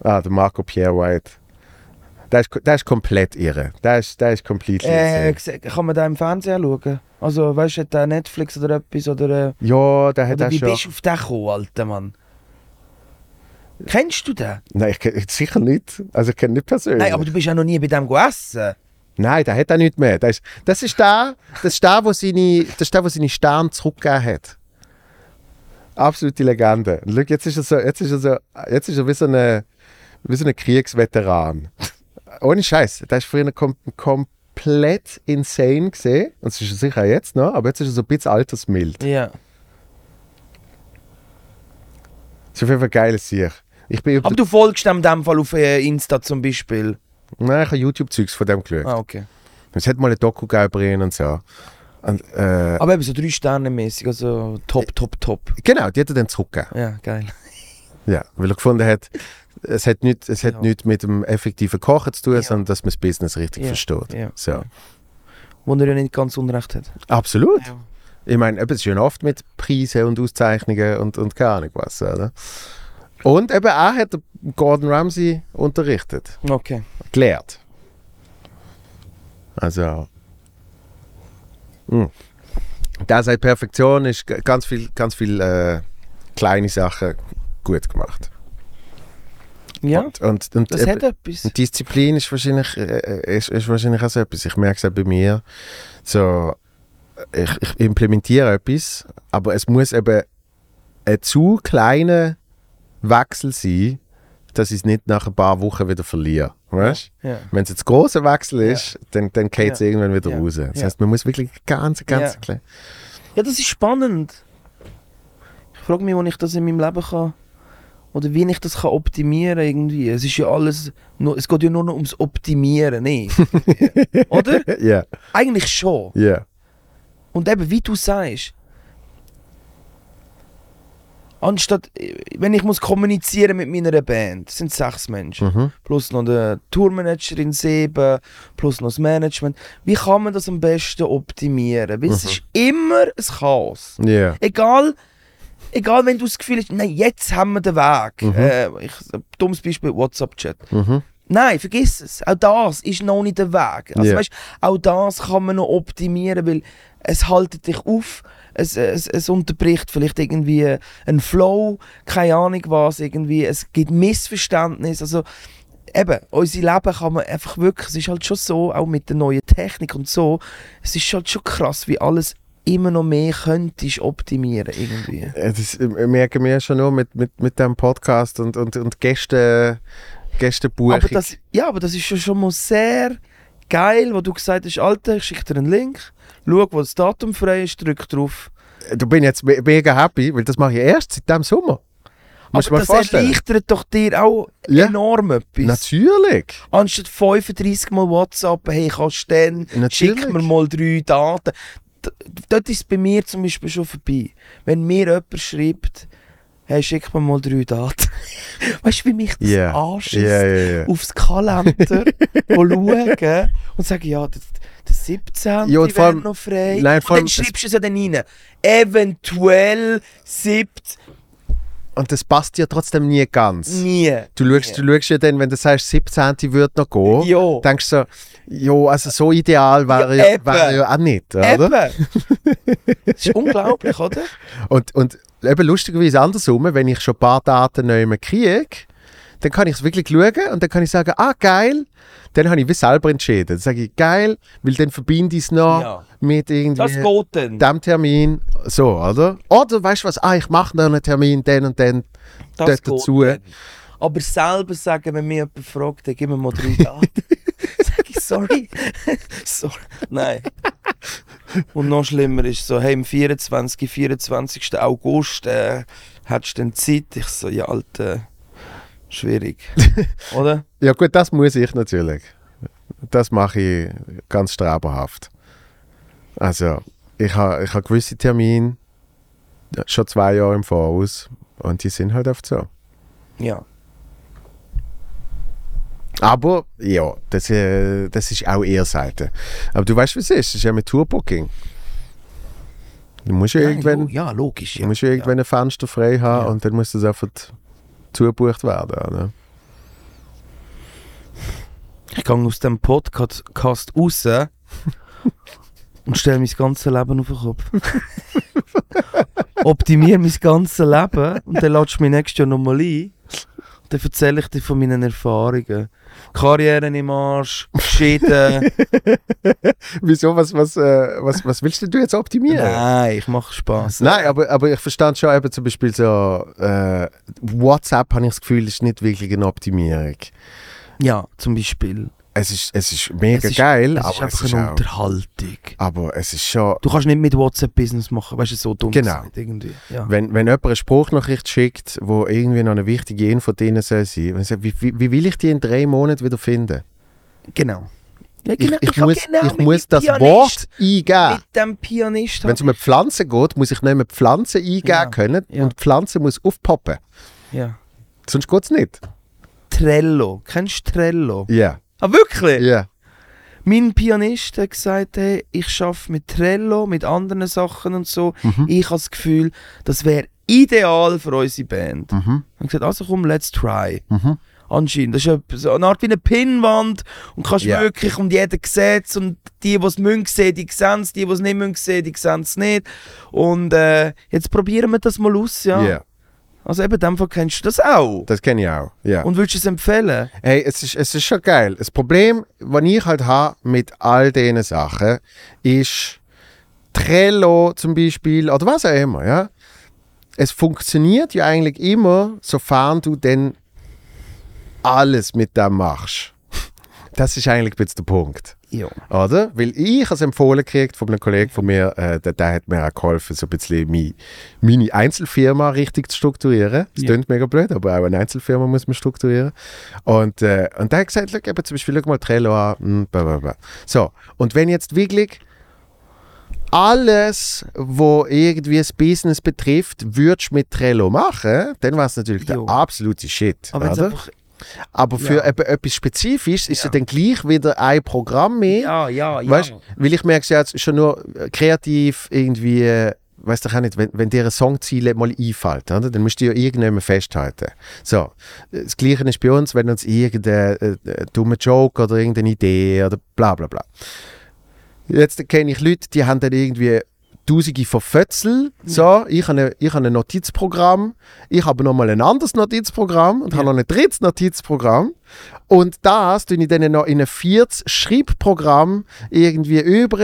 Ah, der Marco Pierre White. Der ist, der ist komplett irre. Der ist, der ist komplett Äh, kann man da im Fernsehen schauen? Also, weißt du, hat der Netflix oder etwas? Oder, äh, Ja, der hat oder auch wie schon. bist du auf den gekommen, alter Mann? Kennst du den? Nein, ich kenn- sicher nicht. Also ich kenne nicht persönlich. Nein, aber du bist ja noch nie bei dem gegessen. Nein, der hat auch nicht mehr. Das ist, das ist der, das ist der, wo seine, das ist der, wo seine Sterne zurückgegeben hat. Absolute Legende. Und schau, jetzt ist er so, jetzt ist er so, jetzt ist er wie so eine, wie so ein Kriegsveteran. Ohne Scheiß. Der ist früher kom komplett insane gesehen. Und das ist er sicher jetzt noch, aber jetzt ist er so ein bisschen altersmild. Ja. Das ist auf jeden Fall geiles Sieg. Ich bin Aber du folgst dem in dem Fall auf äh, Insta zum Beispiel. Nein, ich habe YouTube-Zeugs von dem geschaut. Ah, okay. Es hat mal ein Doku gegeben und so. Und, äh, Aber eben so drei Sterne mäßig, also top, top, top. genau, die hat er dann zurückgegeben. Ja, geil. Ja, weil er gefunden hat, es hat nichts es hat Ja. nichts mit dem effektiven Kochen zu tun, Ja. sondern dass man das Business richtig Ja, versteht. ja. So. Wo er ja nicht ganz unrecht hat. Absolut. Ich meine, es ist schon oft mit Preisen und Auszeichnungen und, und keine Ahnung was. Oder? Und eben auch hat Gordon Ramsay unterrichtet, Okay. gelehrt. Also. mh. Der sagt, Perfektion ist ganz viel, ganz viel äh, kleine Sachen gut gemacht. Ja, Und, und, und das eben- hat etwas. Und Disziplin ist wahrscheinlich, äh, ist, ist wahrscheinlich auch so etwas. Ich merke es auch bei mir. So, ich, ich implementiere etwas, aber es muss eben ein zu kleiner Wechsel sein, dass ich es nicht nach ein paar Wochen wieder verliere. Weißt? Ja. Wenn es jetzt ein grosser Wechsel ist, dann, dann geht es Ja. irgendwann wieder Ja. raus. Das Ja. heißt, man muss wirklich ganz, ganz Ja. klein. ja, das ist spannend. Ich frage mich, wo ich das in meinem Leben kann. Oder wie ich das kann optimieren irgendwie. Es ist ja alles, nur, es geht ja nur noch ums Optimieren, nicht? Oder? Ja, Eigentlich schon. ja. Und eben, wie du sagst, anstatt, wenn ich muss kommunizieren mit meiner Band, das sind sechs Menschen, Mhm. plus noch der Tourmanagerin sieben, plus noch das Management, wie kann man das am besten optimieren? Weil es Mhm. ist immer ein Chaos. Ja. Egal, egal wenn du das Gefühl hast, nein, jetzt haben wir den Weg. Mhm. Äh, ich, ein dummes Beispiel, WhatsApp-Chat. Mhm. Nein, vergiss es. Auch das ist noch nicht der Weg. Also Ja. weißt, auch das kann man noch optimieren, weil es haltet dich auf, es, es, es unterbricht vielleicht irgendwie einen Flow, keine Ahnung was, irgendwie, es gibt Missverständnisse. Also eben, unser Leben kann man einfach wirklich, es ist halt schon so, auch mit der neuen Technik und so, es ist halt schon krass, wie alles immer noch mehr könntest optimieren irgendwie. Äh, Das äh, merken wir schon nur mit, mit, mit dem Podcast und, und, und Gäste, Gästebuchung. Aber das, ja, aber das ist schon, schon mal sehr geil, wo du gesagt hast, Alter, ich schicke dir einen Link, schau, wo das Datum frei ist, drück drauf. Du bin jetzt me- mega happy, weil das mache ich erst seit dem Sommer. Aber das vorstellen. erleichtert doch dir auch Ja. enorm etwas. Natürlich. Anstatt 35 Mal WhatsApp, hey, kannst du dann, Natürlich. schick mir mal drei Daten. Dort ist es bei mir zum Beispiel schon vorbei. Wenn mir jemand schreibt, hey, schick mir mal drei Daten. weißt du, wie mich das Ja. anschießt? Ja, ja, ja. aufs Kalender schauen und sagen, ja, der, der 17. Ja, wäre noch frei. Nein, und dann schreibst du es ja dann rein. Eventuell 7. Und das passt ja trotzdem nie ganz. Nie. Du schaust, du schaust ja dann, wenn du sagst, 17. wird noch gehen, Ja. denkst du so, jo, also so ideal wäre Ja, wäre ja auch nicht, oder? Eben. das ist unglaublich, oder? Und, und eben lustigerweise andersrum, wenn ich schon ein paar Daten mehr kriege, dann kann ich es wirklich schauen und dann kann ich sagen, ah geil, dann habe ich wie selber entschieden. Dann sage ich, geil, weil dann verbinde ich es noch Ja. mit irgendwie dann. dem Termin, so, oder? Oder weißt du was, ah, ich mache noch einen Termin, den und den Das dazu. dann. Aber selber sagen, wenn mich jemand fragt, dann gib mir mal drei Daten. Sag ich, sorry. sorry. Nein. Und noch schlimmer ist so, hey, am 24. 24. August äh, hättest du denn Zeit? Ich so, ja, Alter, schwierig. Oder? Ja gut, das muss ich natürlich. Das mache ich ganz streberhaft. Also, ich habe ich ha gewisse Termine schon zwei Jahre im Voraus und die sind halt oft so. Ja. Aber ja, das, äh, das ist auch eher Seite. Aber du weißt, wie es ist. Es ist ja mit Tourbooking. Du musst ja irgendwann, ja, logisch. du musst ja irgendwann ein Fenster frei haben Ja. und dann muss das einfach zugebucht werden. Oder? Ich gehe aus dem Podcast raus und stelle mein ganzes Leben auf den Kopf. Optimiere mein ganzes Leben und dann du mich nächstes Jahr nochmal ein. Dann erzähle ich dir von meinen Erfahrungen. Karrieren im Arsch, geschieden. Wieso? Was, was, äh, was, was willst du jetzt optimieren? Nein, ich mache Spaß. Nein, aber, aber ich verstand schon eben zum Beispiel so, äh, WhatsApp habe ich das Gefühl, ist nicht wirklich eine Optimierung. Ja, zum Beispiel. Es ist, es ist mega Es ist- geil, Es ist aber, es einfach ist eine auch, Unterhaltung. aber es ist schon, Du kannst nicht mit WhatsApp Business machen, weißt du, so dumm Genau. irgendwie. Ja. wenn, wenn jemand eine Spruchnachricht schickt, wo irgendwie noch eine wichtige Info drin soll sein, wenn sagt, wie, wie, wie will ich die in drei Monaten wieder finden? Genau. Ja, Ich, genau, ich, hab muss, genau ich muss das Pianist- Wort eingeben. Mit dem Pianist Wenn es um eine Pflanze geht, muss ich nicht mehr Pflanze eingeben Ja, können ja. und die Pflanze muss aufpoppen. Ja. Sonst geht es nicht. Trello. Kennst du Trello? Ja, Ah, wirklich? ja. Mein Pianist hat gesagt, hey, ich arbeite mit Trello, mit anderen Sachen und so. Mhm. Ich habe das Gefühl, das wäre ideal für unsere Band. Mhm. Ich habe gesagt, also komm, let's try. Mhm. Anscheinend. Das ist eine Art wie eine Pinnwand und kannst Ja. wirklich und jeder sieht es und die, die es müssen sehen, die sehen es, die, die es nicht müssen sehen, die sehen es nicht. Und äh, jetzt probieren wir das mal aus, ja. Ja. Also eben, in dem Fall kennst du das auch. Das kenne ich auch, ja. Und würdest du es empfehlen? Hey, es ist, es ist schon geil. Das Problem, was ich halt habe mit all diesen Sachen, ist Trello zum Beispiel oder was auch immer, ja. Es funktioniert ja eigentlich immer, sofern du denn alles mit dem machst. Das ist eigentlich der Punkt. Ja. Oder? Weil ich habe es empfohlen gekriegt von einem Kollegen von mir, äh, der, der hat mir auch geholfen, so ein bisschen meine, meine Einzelfirma richtig zu strukturieren. Das Ja. klingt mega blöd, aber auch eine Einzelfirma muss man strukturieren. Und, äh, und der hat gesagt, schau, eben zum Beispiel, schau mal Trello an. hm. So, und wenn jetzt wirklich alles, wo irgendwie das Business betrifft, würdest du mit Trello machen, dann wäre es natürlich Jo. der absolute Shit. Aber wenn es oder? einfach. Aber für Ja. eben etwas Spezifisches ist ja Ja. dann gleich wieder ein Programm mehr. Ja, ja, ja. Weißt weil ich merke es ja jetzt schon nur äh, kreativ irgendwie, äh, weißt du auch nicht, wenn, wenn dir ein Songziel mal einfällt, oder? dann musst du ja irgendjemand festhalten. So, das Gleiche ist bei uns, wenn uns irgendein äh, äh, dummer Joke oder irgendeine Idee oder bla bla bla. Jetzt kenne ich Leute, die haben dann irgendwie Tausende von Fötzel. So, ich habe ein, ich habe ein Notizprogramm, ich habe nochmal ein anderes Notizprogramm und Ja. habe noch ein drittes Notizprogramm. Und das tue ich dann noch in ein viertes Schreibprogramm irgendwie über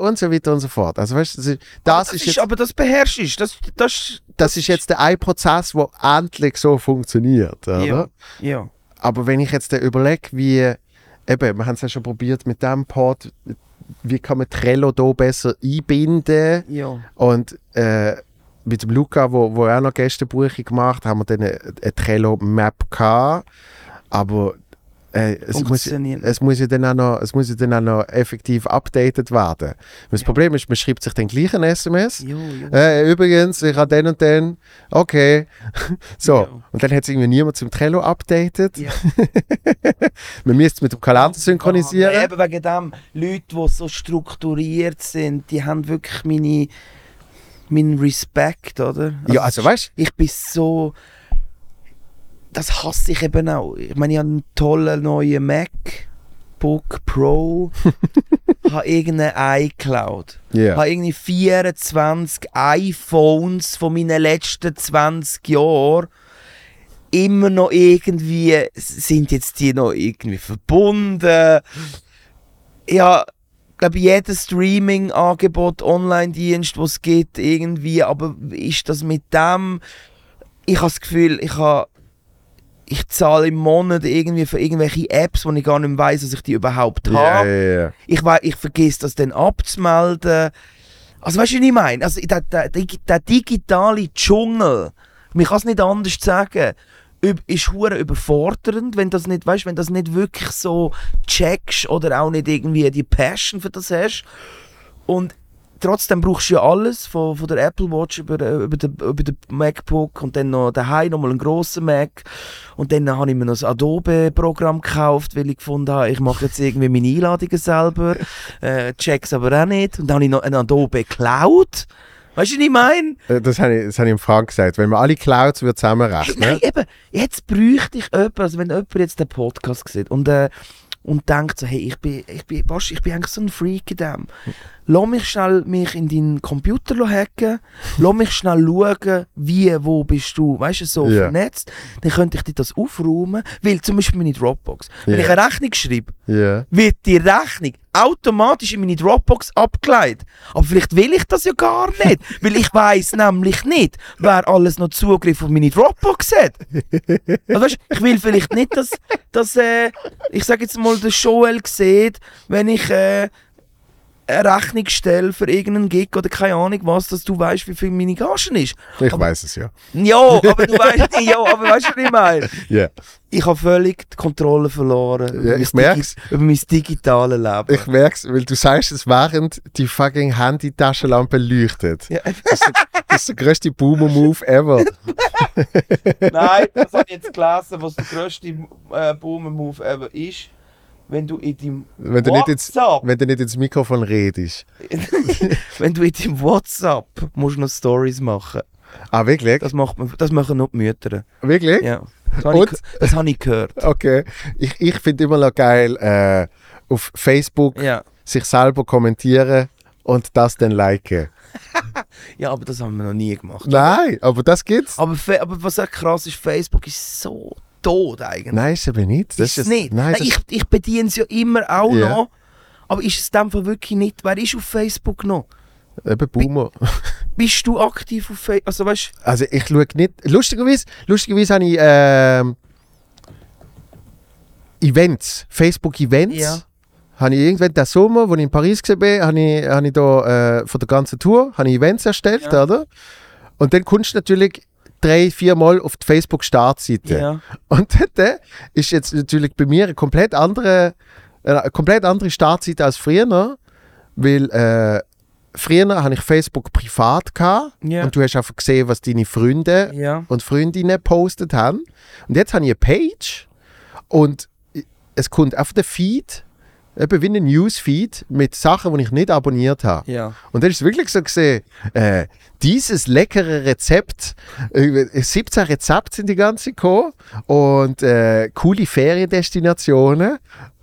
und so weiter und so fort. Also weißt das ist, das das ist ist, jetzt, aber das beherrschst du. Das, das, das ist jetzt der ein Prozess, der endlich so funktioniert. Oder? Ja. Ja. Aber wenn ich jetzt überlege, wie, eben, wir haben es ja schon probiert mit dem Pod, wie kann man Trello da besser einbinden Ja. und äh, mit dem Luca, wo, wo auch noch Gästebuchung gemacht haben wir dann eine, eine Trello-Map gehabt, aber äh, es, muss, es, muss ja dann auch noch, es muss ja dann auch noch effektiv updated werden. Das Ja. Problem ist, man schreibt sich den gleichen SMS, Jo, jo. äh, übrigens, ich habe den und den. Okay. so. Ja. Und dann hat es irgendwie niemand zum Trello updated. Ja. Man müsste es mit dem Kalender synchronisieren. Ja, eben wegen dem, Leute, die so strukturiert sind, die haben wirklich meine, meinen Respekt, oder? ja, also weißt Ich bin so. Das hasse ich eben auch. Ich meine, ich habe einen tollen neuen MacBook Pro, habe irgendeine iCloud? Ja. habe irgendwie 24 iPhones von meinen letzten 20 Jahren. Immer noch irgendwie, sind jetzt die noch irgendwie verbunden? Ja, ich glaube, jedes Streaming-Angebot, Online-Dienst, was es gibt, irgendwie, aber ist das mit dem, ich habe das Gefühl, ich habe ich zahle im Monat irgendwie für irgendwelche Apps, wo ich gar nicht weiss, dass ich die überhaupt habe. ja, ja. Ich, wei- ich vergesse das dann abzumelden. Also weißt du, was ich meine? Also, der, der, der, digitale Dschungel, man kann es nicht anders sagen, ist hure überfordernd, wenn das nicht, weißt, wenn das nicht wirklich so checkst oder auch nicht irgendwie die Passion für das hast. Und trotzdem brauchst du ja alles, von, von der Apple Watch über, äh, über, den, über den MacBook und dann noch daheim nochmal einen grossen Mac. Und dann habe ich mir noch das Adobe-Programm gekauft, weil ich gefunden habe, ich mache jetzt irgendwie meine Einladungen selber, äh, check's aber auch nicht. Und dann habe ich noch einen Adobe Cloud. Weißt du, was ich meine? Äh, Das habe ich, das habe ich dem Frank gesagt. Wenn wir alle Clouds würden zusammenrechnen Nein, eben, jetzt bräuchte ich jemanden, also wenn jemand jetzt den Podcast sieht und, äh, und denkt so, hey, ich bin, ich bin, du, ich bin eigentlich so ein Freak in dem. Lass mich schnell mich in deinen Computer hacken, lass mich schnell schauen, wie, wo bist du, weißt du, so Ja. vernetzt. Dann könnte ich dir das aufräumen, weil zum Beispiel meine Dropbox. Wenn Ja. ich eine Rechnung schreibe, Ja. wird die Rechnung automatisch in meine Dropbox abgeleitet. Aber vielleicht will ich das ja gar nicht, weil ich weiß nämlich nicht, wer alles noch Zugriff auf meine Dropbox hat. Also weißt, ich will vielleicht nicht, dass, dass äh, ich sage jetzt mal, der Joel sieht, wenn ich äh, eine Rechnung stelle für irgendeinen Gig oder keine Ahnung was, dass du weißt, wie viel meine Gagen ist. Ich weiß es ja. Ja, aber du weißt, ja, aber weißt du, was ich meine? Ja. Ich habe völlig die Kontrolle verloren über, Ja, mein, ich merk's. Über mein digitales Leben. Ich merke es, weil du sagst es, während die fucking Handy-Taschenlampe leuchtet. Ja. Das ist, der- das ist der grösste Boomer-Move ever. Nein, das habe ich jetzt gelesen, was der grösste äh, Boomer-Move ever ist. Wenn du in deinem Wenn du, nicht ins, WhatsApp, wenn du nicht ins Mikrofon redest. wenn du in deinem WhatsApp musst noch Stories machen. Ah, wirklich? Das, macht man, das machen nur die Mütter. Wirklich? Ja. Das habe ich, das habe ich gehört. Okay. Ich, ich finde immer noch geil, äh, auf Facebook Ja. sich selber kommentieren und das dann liken. Ja, aber das haben wir noch nie gemacht. Nein, aber das gibt's. Aber, aber was auch krass ist, Facebook ist so tot eigentlich. Nein, ist eben nicht. ist es nicht. Nein, Nein, das, ich, ich bediene es ja immer auch Ja. noch. Aber ist es in dem Fall wirklich nicht? Wer ist auf Facebook noch? eben Boomer. Bist du aktiv auf Facebook? Also weißt Also ich schaue nicht. Lustigerweise, lustigerweise habe ich ähm, Events, Facebook-Events. Ja. Habe ich irgendwann den Sommer, als ich in Paris war, habe ich, habe ich da äh, von der ganzen Tour habe ich Events erstellt, Ja. oder? Und dann kommst du natürlich drei, vier Mal auf die Facebook-Startseite. Ja. Und dort ist jetzt natürlich bei mir eine komplett andere, äh, eine komplett andere Startseite als früher, weil äh, früher habe ich Facebook privat gehabt Ja. und du hast einfach gesehen, was deine Freunde Ja. und Freundinnen postet haben. Und jetzt habe ich eine Page und es kommt auf den Feed, eben wie ein Newsfeed mit Sachen, die ich nicht abonniert habe. Ja. Und dann ist es wirklich so gesehen, äh, dieses leckere Rezept, äh, 17 Rezepte sind die ganze gekommen und äh, coole Feriendestinationen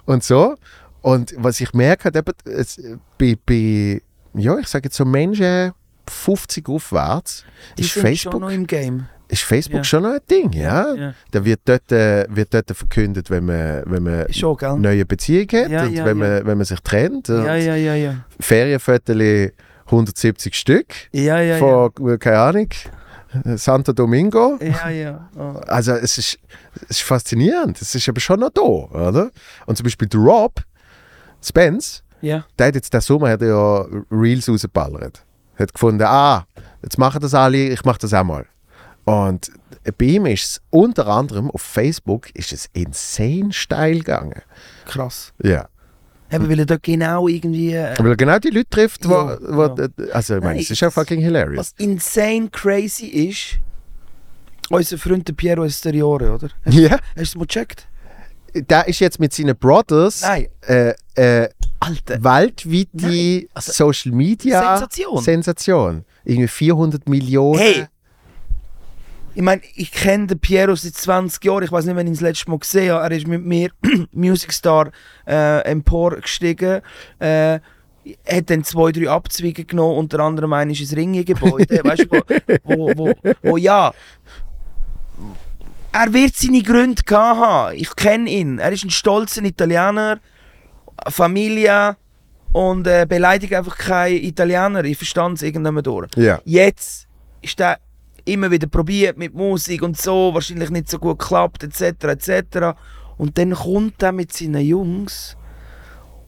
und so. Und was ich merke, hat eben, es, bei, bei, ja, ich sage jetzt so Menschen 50 aufwärts, Die ist sind Facebook, schon noch im Game. Ist Facebook Ja. schon noch ein Ding, ja. Ja. Da wird dort, äh, wird dort verkündet, wenn man, wenn man Schon, gell? neue Beziehung hat Ja, und wenn. Man, wenn man sich trennt. Ja, ja, ja, ja. Ferienviertel 170 Stück Ja, ja, ja. von, keine Ahnung, Santo Domingo. Ja, ja. Oh. Also es ist, es ist faszinierend. Es ist aber schon noch da, oder? Und zum Beispiel der Rob Spence, Ja. der hat jetzt den Sommer hat ja Reels rausgeballert. Hat gefunden, ah, jetzt machen das alle, ich mache das auch mal. Und bei ihm ist es unter anderem auf Facebook ist es insane steil gegangen. Krass. Ja. Eben, weil er da genau irgendwie. Äh, Weil er genau die Leute trifft, wo, Ja, wo, ja. also ich meine, Nein, es ist ja fucking hilarious. was insane crazy ist, unser Freund der Piero Esteriore, oder? Ja, Hast du es mal gecheckt? der ist jetzt mit seinen Brothers Nein. äh, äh, Alter. weltweite Nein, also- Social Media Sensation. Sensation. Irgendwie 400 Millionen. Hey! Ich meine, ich kenne den Piero seit 20 Jahren. Ich weiß nicht, wann ich ihn das letzte Mal gesehen habe. Er ist mit mir Music Star äh, emporgestiegen. Äh, hat dann zwei, drei Abzweige genommen, unter anderem eines ins Ringe-Gebäude. weißt du, wo, wo, wo, wo, ja. Er wird seine Gründe gehabt haben. Ich kenne ihn. Er ist ein stolzer Italiener, Familie und äh, beleidigt einfach keinen Italiener. Ich verstand es irgendwann durch. Ja. Jetzt ist der immer wieder probiert mit Musik und so, wahrscheinlich nicht so gut geklappt, etc. etc. Und dann kommt er mit seinen Jungs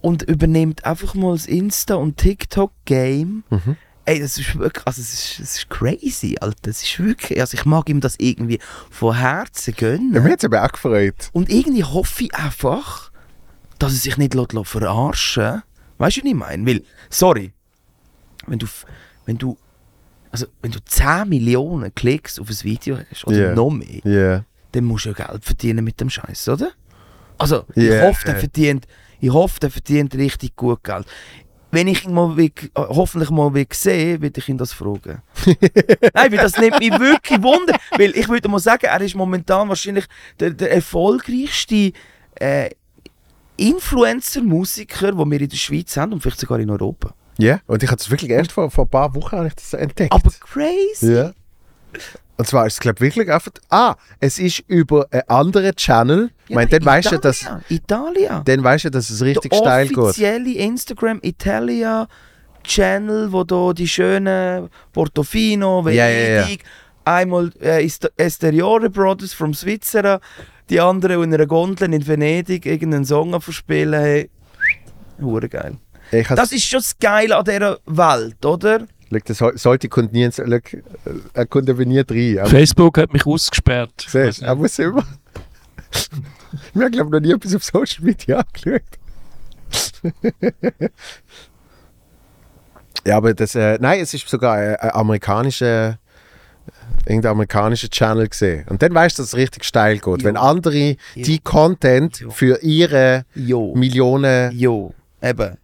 und übernimmt einfach mal das Insta- und TikTok-Game. Mhm. Ey, das ist wirklich, also es ist, es ist crazy, Alter. Das ist wirklich, also ich mag ihm das irgendwie von Herzen gönnen. Ja, Mir hat es aber auch gefreut. Und irgendwie hoffe ich einfach, dass er sich nicht lässt verarschen lässt. Weißt du, was ich meine? Weil, sorry, wenn du, wenn du, also wenn du 10 Millionen Klicks auf ein Video hast, oder Ja. noch mehr, Ja. dann musst du ja Geld verdienen mit dem Scheiß, oder? Also, Ja. ich hoffe, der verdient, ich hoffe, der verdient richtig gut Geld. Wenn ich ihn mal äh, hoffentlich mal will sehen, würde ich ihn das fragen. Nein, weil das nimmt mich wirklich Wunder. Weil ich würde mal sagen, er ist momentan wahrscheinlich der, der erfolgreichste äh, Influencer-Musiker, den wir in der Schweiz haben und vielleicht sogar in Europa. Ja. Und ich habe das wirklich erst vor, vor ein paar Wochen habe ich das entdeckt. Aber crazy! Ja. Und zwar ist es, glaube ich, wirklich einfach. Ah, es ist über einen anderen Channel. ich meine, dann weißt du, dass, Italia, dann weißt du, dass es richtig der steil geht. offizielle Instagram Italia Channel, wo da die schönen Portofino, Ja, ja, ja. Venedig, einmal äh, Est- Esteriore Brothers from Switzerland, die anderen in einer Gondel in Venedig irgendeinen Song verspielen. Hey. Geil. Das ist schon das Geile an dieser Welt, oder? Schau, das soll- sollte kommt nie, ins- schau, äh, er kommt aber nie rein. Facebook hat mich ausgesperrt. siehst, er muss immer. Wir haben, glaube ich, noch nie etwas auf Social Media angeschaut. ja, aber das. Äh, nein, es ist sogar ein, ein amerikanischer. Irgendein amerikanischer Channel gesehen. Und dann weißt du, dass es richtig steil geht. Jo. Wenn andere Jo. die Content Jo. für ihre Jo. Millionen Jo. Eben.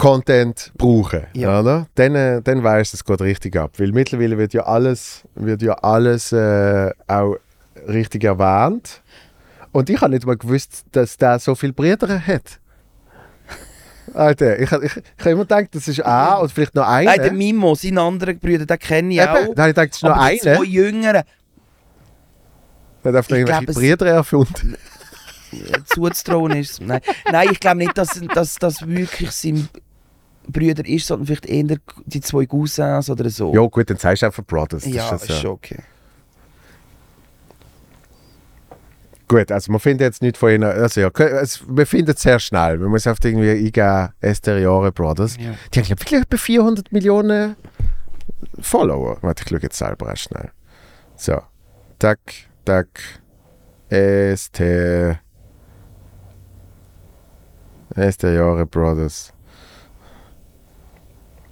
Content brauchen, Ja. oder? Dann, äh, dann weißt du, es geht richtig ab. Weil mittlerweile wird ja alles, wird ja alles äh, auch richtig erwähnt. Und ich habe nicht mal gewusst, dass der so viele Brüder hat. Alter, ich, ich, ich habe immer gedacht, das ist A und vielleicht noch einer. Nein, der Mimo, seinen anderen Brüder, den kenne ich Eben, auch. dann habe ich gedacht, das ist noch einer. zwei Jüngeren, Der hat Ich irgendwelche glaub, Brüder erfunden. zuzutrauen ist. Nein, Nein ich glaube nicht, dass, dass das wirklich sein Brüder ist, sondern vielleicht eher die zwei Cousins oder so. Ja gut, dann sagst du einfach Brothers. Das ja, ist ist ja so. schon okay. Gut, also man findet jetzt nicht von ihnen, also ja, es, wir finden es sehr schnell. Man muss einfach irgendwie eingeben, Esteriore Brothers. Ja. Die haben glaub ich, wirklich etwa 400 Millionen Follower. Warte, ich schaue jetzt selber erst schnell. So, tack, tack, Ester... Esteriore Brothers.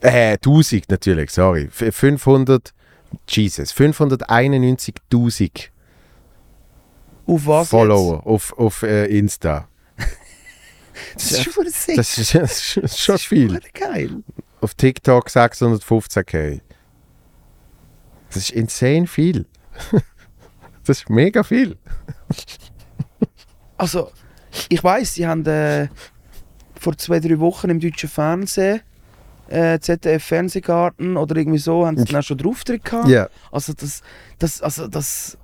Äh, 1000 natürlich, sorry. F 500, Jesus, 591.000 Auf was Follower auf, auf äh, Insta. Jetzt? Das ist schon sick. Das ist, das ist schon viel. Verdammt geil. Auf TikTok 615k. Das ist insane viel. Das ist mega viel. Also, ich weiß, sie haben äh, vor zwei, drei Wochen im deutschen Fernsehen, äh, ZDF Fernsehgarten oder irgendwie so, haben sie dann auch schon drauf drin gehabt. Ja. Also das, das, also das,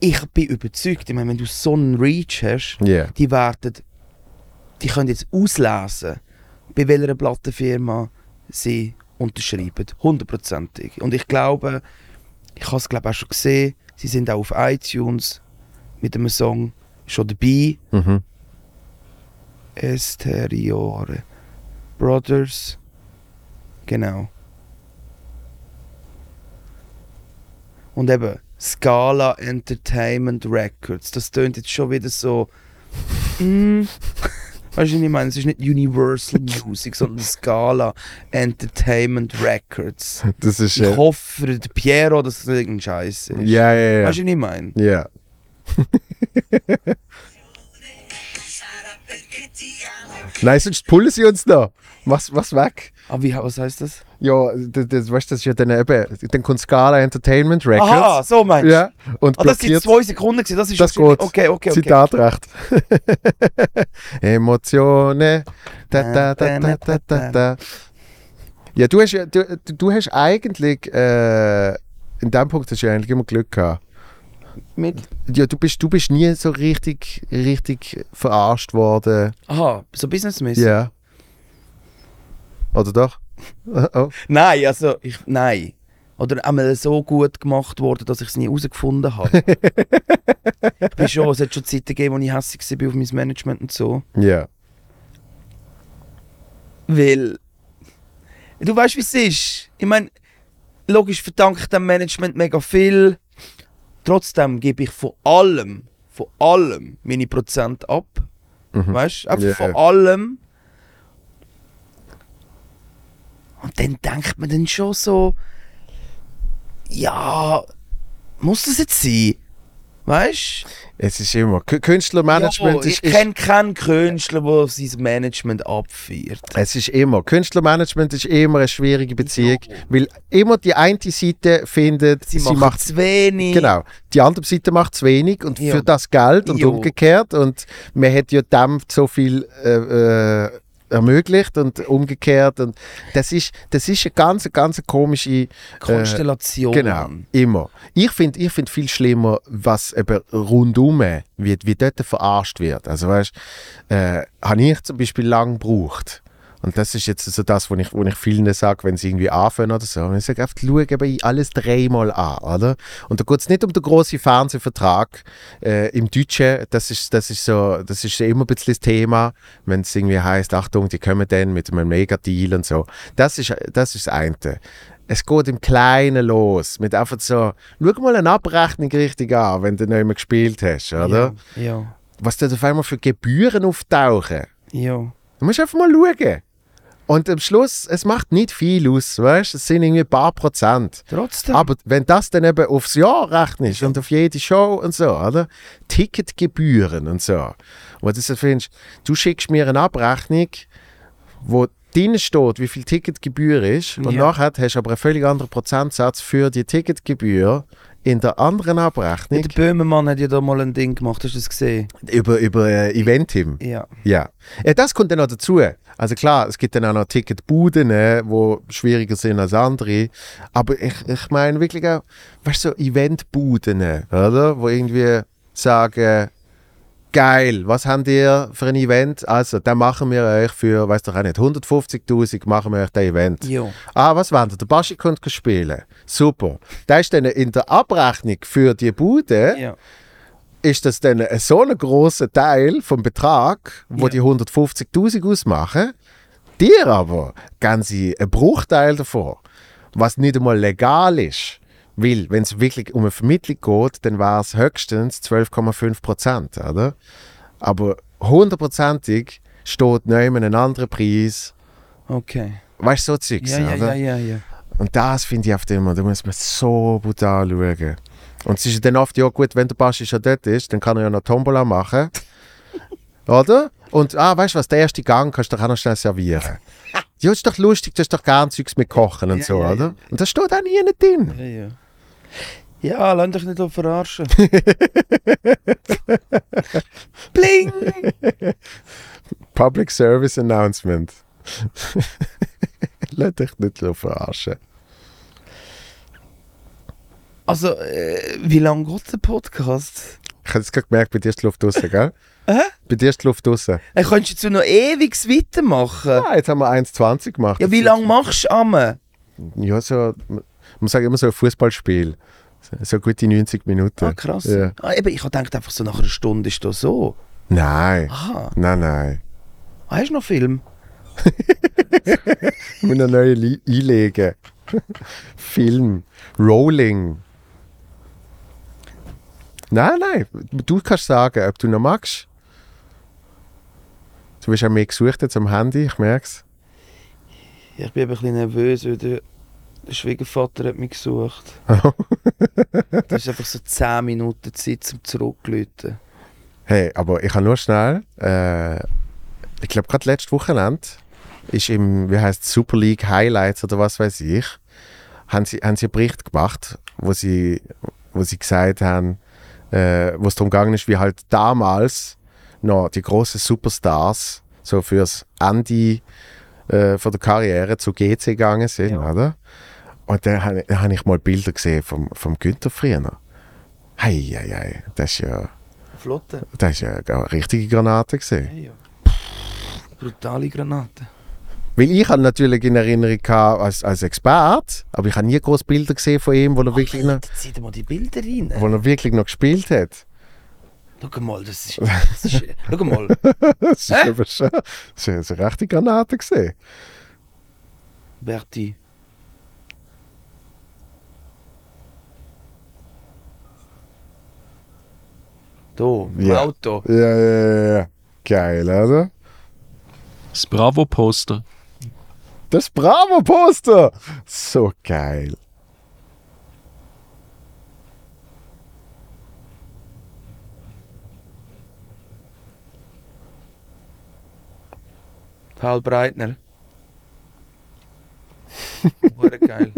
ich bin überzeugt, ich meine, wenn du so einen Reach hast, Ja. die werden, die können jetzt auslesen, bei welcher Plattenfirma sie unterschreiben, hundertprozentig. Und ich glaube, ich habe es glaube auch schon gesehen, sie sind auch auf iTunes mit einem Song schon dabei. Mhm. Esteriore Brothers, genau. Und eben Scala Entertainment Records, das tönt jetzt schon wieder so. Mm, weißt du, was ich meine? Es ist nicht Universal Music, sondern Scala Entertainment Records. Das ist. Ich Äh, hoffe den Piero, dass das irgendein Scheiß ist. ja, ja, ja. Weißt du, was ich meine? Ja. Nein, sonst pullen sie uns noch. Was, was weg? Aber wie, was heißt das? Ja, das, das, weißt, du, das ist ja dann eben, dann kommt Scala Entertainment Records. Aha, so meinst du? Ja, und Ah, das sind zwei Sekunden gewesen. Das ist Das geht. Okay, okay, okay. Zitatrecht. Emotionen. Da, da, da, da, da, da, da. Ja, du hast, ja- du, du- hast eigentlich, äh, in dem Punkt hast du eigentlich immer Glück gehabt. Mit. Ja, du bist, du bist nie so richtig, richtig verarscht worden. Aha, so businessmäßig. Ja. Oder doch? Oh. Nein, also ich, nein. Oder einmal so gut gemacht worden, dass ich es nie herausgefunden habe. ich bin schon, es hat schon Zeiten gegeben, wo ich hässlich war auf mein Management und so. Ja. Weil, du weißt, wie es ist. Ich meine, logisch verdanke ich dem Management mega viel. Trotzdem gebe ich von allem, von allem meine Prozent ab. Mhm. Weißt du? Einfach Ja. von allem. Und dann denkt man dann schon so, ja, muss das jetzt sein? Weißt du? Es ist immer. Kü- Künstlermanagement ist, ich ist kenne keinen Künstler, der sein Management abfeiert. Es ist immer, Künstlermanagement ist immer eine schwierige Beziehung, weil immer die eine Seite findet, Sie, sie, macht zu wenig. genau, die andere Seite macht zu wenig und Ja. für das Geld und Jo. umgekehrt und man hat ja dem so viel äh, äh, ermöglicht und umgekehrt und das ist, das ist eine ganz, ganz komische Konstellation. Genau, immer. Ich finde ich find viel schlimmer, was eben rundum, wie, wie dort verarscht wird. Also weißt, äh, habe ich zum Beispiel lang gebraucht. Und das ist jetzt so das, was ich, wo ich vielen sage, wenn sie irgendwie anfangen oder so. Und ich sage einfach, schau eben alles dreimal an, oder? Und da geht es nicht um den grossen Fernsehvertrag. Äh, Im Deutschen, das ist, das ist so, das ist immer ein bisschen das Thema, wenn es irgendwie heißt, Achtung, die kommen dann mit einem Mega-Deal und so. Das ist, das ist das eine es geht im Kleinen los. Mit einfach so, schau mal eine Abrechnung richtig an, wenn du nicht mehr gespielt hast, oder? Ja, ja. Was da auf einmal für Gebühren auftauchen. ja. Du musst einfach mal schauen. Und am Schluss, es macht nicht viel aus, weißt Es sind irgendwie ein paar Prozent. Trotzdem. Aber wenn das dann eben aufs Jahr rechnest und auf jede Show und so, oder? Ticketgebühren und so. Wo du so findest, du schickst mir eine Abrechnung, wo drin steht, wie viel Ticketgebühr ist, und Ja. nachher hast du aber einen völlig anderen Prozentsatz für die Ticketgebühr in der anderen Abrechnung der Böhmermann hat ja da mal ein Ding gemacht, hast du das gesehen? über, über äh, Eventim. Ja. Ja. ja, das kommt dann noch dazu. Also klar, es gibt dann auch noch Ticketbuden, die schwieriger sind als andere. Aber ich, ich meine wirklich auch, weißt du, so Eventbuden, oder? Wo irgendwie sagen, geil, was habt ihr für ein Event? Also, dann machen wir euch für, weiß doch auch nicht, 150'000 machen wir euch das Event. Jo. Ah, was wollt ihr? Der Baschi kommt spielen. Super. Da ist dann in der Abrechnung für die Bude, Ja. Ist das dann ein so ein grosser Teil vom Betrag, wo Ja. die 150'000 ausmachen. Dir aber geben sie einen Bruchteil davon, was nicht einmal legal ist. Weil, wenn es wirklich um eine Vermittlung geht, dann wäre es höchstens 12,5 Prozent, oder? Aber hundertprozentig steht neben ein anderer Preis. Okay. Weißt du, so Zeugs, Ja, ja, oder? ja, ja, ja. Und das finde ich oft immer, da muss man so brutal schauen. Und es ist dann oft, ja gut, wenn der Baschi schon dort ist, dann kann er ja noch Tombola machen. Oder? Und, ah, weißt du was, der erste Gang kannst du doch auch noch schnell servieren. ja, ist doch lustig, du hast doch gern Zeugs mit Kochen und Ja, so, ja, oder? Und das steht auch nie nicht drin. Ja, ja. Ja, lass dich nicht verarschen. Bling! Public Service Announcement. Lass dich nicht verarschen. Also, äh, wie lange geht der Podcast? Ich habe jetzt gerade gemerkt, bei dir ist die Luft draußen, gell? Hä? Bei dir ist die Luft draußen. Äh, könntest du jetzt noch ewig weitermachen? Ah, jetzt haben wir 1,20 gemacht. Ja, wie lange machst du Amme? Ja, so, man sagt immer so ein Fußballspiel. So gute 90 Minuten. Ah, krass. Ja. Ah, eben, ich dachte einfach so nach einer Stunde ist das so. Nein, Aha. nein, nein. Ah, hast du noch Film? Ich muss eine neue Li einlegen. Film. Rolling. Nein, nein. Du kannst sagen, ob du noch magst. Du bist auch mehr gesucht jetzt am Handy, ich merke es. Ja, ich bin ein bisschen nervös, weil der, Schwiegervater hat mich gesucht. das ist einfach so 10 Minuten Zeit zum Zurücklöten. Hey, aber ich habe nur schnell, äh, ich glaube gerade letztes Wochenende ist im, wie heißt Super League Highlights oder was weiß ich, haben sie, haben sie einen Bericht gemacht, wo sie, wo sie gesagt haben, äh, wo es darum gegangen ist, wie halt damals noch die großen Superstars so fürs Ende äh, von der Karriere zu GC gegangen sind, Ja. oder? Und dann habe da hab ich mal Bilder gesehen vom, vom Günther früher. Hei, hei, hei, das ist ja... Flotte. Das ist ja eine richtige Granate gesehen. Ja, ja. Brutale Granate. Weil ich habe natürlich in Erinnerung gehabt als, als Experte, aber ich habe nie groß Bilder gesehen von ihm, wo er, wirklich noch, zieh mal die Bilder rein. wo er wirklich noch gespielt hat. Schau mal, das ist... Das ist schau mal. Das ist, Hä? aber schon, das ist eine rechte Granate gesehen. Berti. Da, im Ja. Auto. Ja, ja, ja, ja. Geil, oder? Das Bravo-Poster. Das Bravo-Poster! So geil. Paul Breitner. Geil.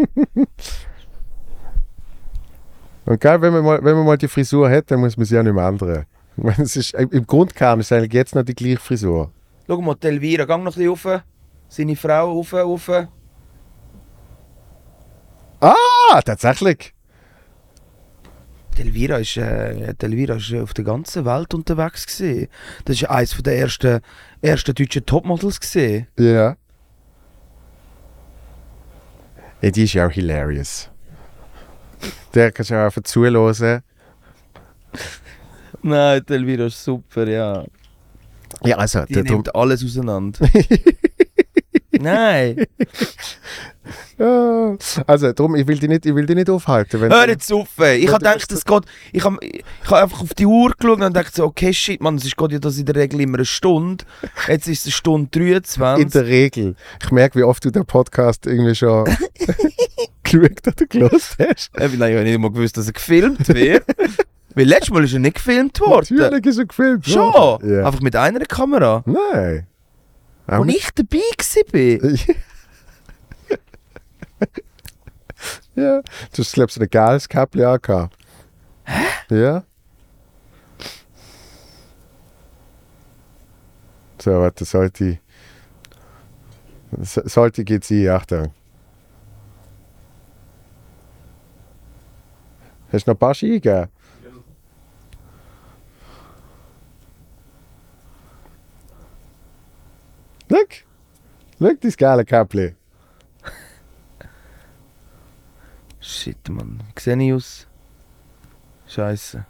Und geil, wenn man, mal, wenn man mal die Frisur hat, dann muss man sie ja nicht mehr ändern. Ich meine, es ist, Im Grundkern ist es eigentlich jetzt noch die gleiche Frisur. Schau mal, die Elvira, gang noch ein bisschen rauf. Seine Frau rauf, rauf. Ah, tatsächlich. Die Elvira ist, äh, die Elvira ist äh, auf der ganzen Welt unterwegs gewesen. Das ist eines der ersten, ersten deutschen Topmodels gewesen. Ja. ja. Die ist ja auch hilarious. Der kannst du auch einfach zuhören. Nein, die Elvira ist super, ja. Ja, also, Die nimmt alles auseinander. Nein, ja, also drum, ich will dich nicht, ich will dich nicht aufhalten. Wenn hör jetzt auf. ey. Ich habe gedacht, es geht. Ich habe ich hab einfach auf die Uhr geschaut und dachte so, okay, shit, man, es ist ja das in der Regel immer eine Stunde. Jetzt ist es eine Stunde in 23. der Regel. Ich merke, wie oft du den Podcast irgendwie schon geschaut oder gelost hast. Nein, ich habe nicht mal gewusst, dass er gefilmt wird. Weil letztes Mal ist er nicht gefilmt worden. Natürlich ist er gefilmt. Schon? worden. Ja. Einfach mit einer Kamera. Nein. Auch Und ich dabei bin. ja. Du hast, glaube ich, so ein geiles Käppli angehabt. Hä? Ja. So, warte, sollte ich. So- Sollte geht sie, Achtung. Hast du noch ein paar Ski gegeben? Schau! Schau, dein geile Käppli. Shit, Mann. Wie sehe ich aus? Scheiße.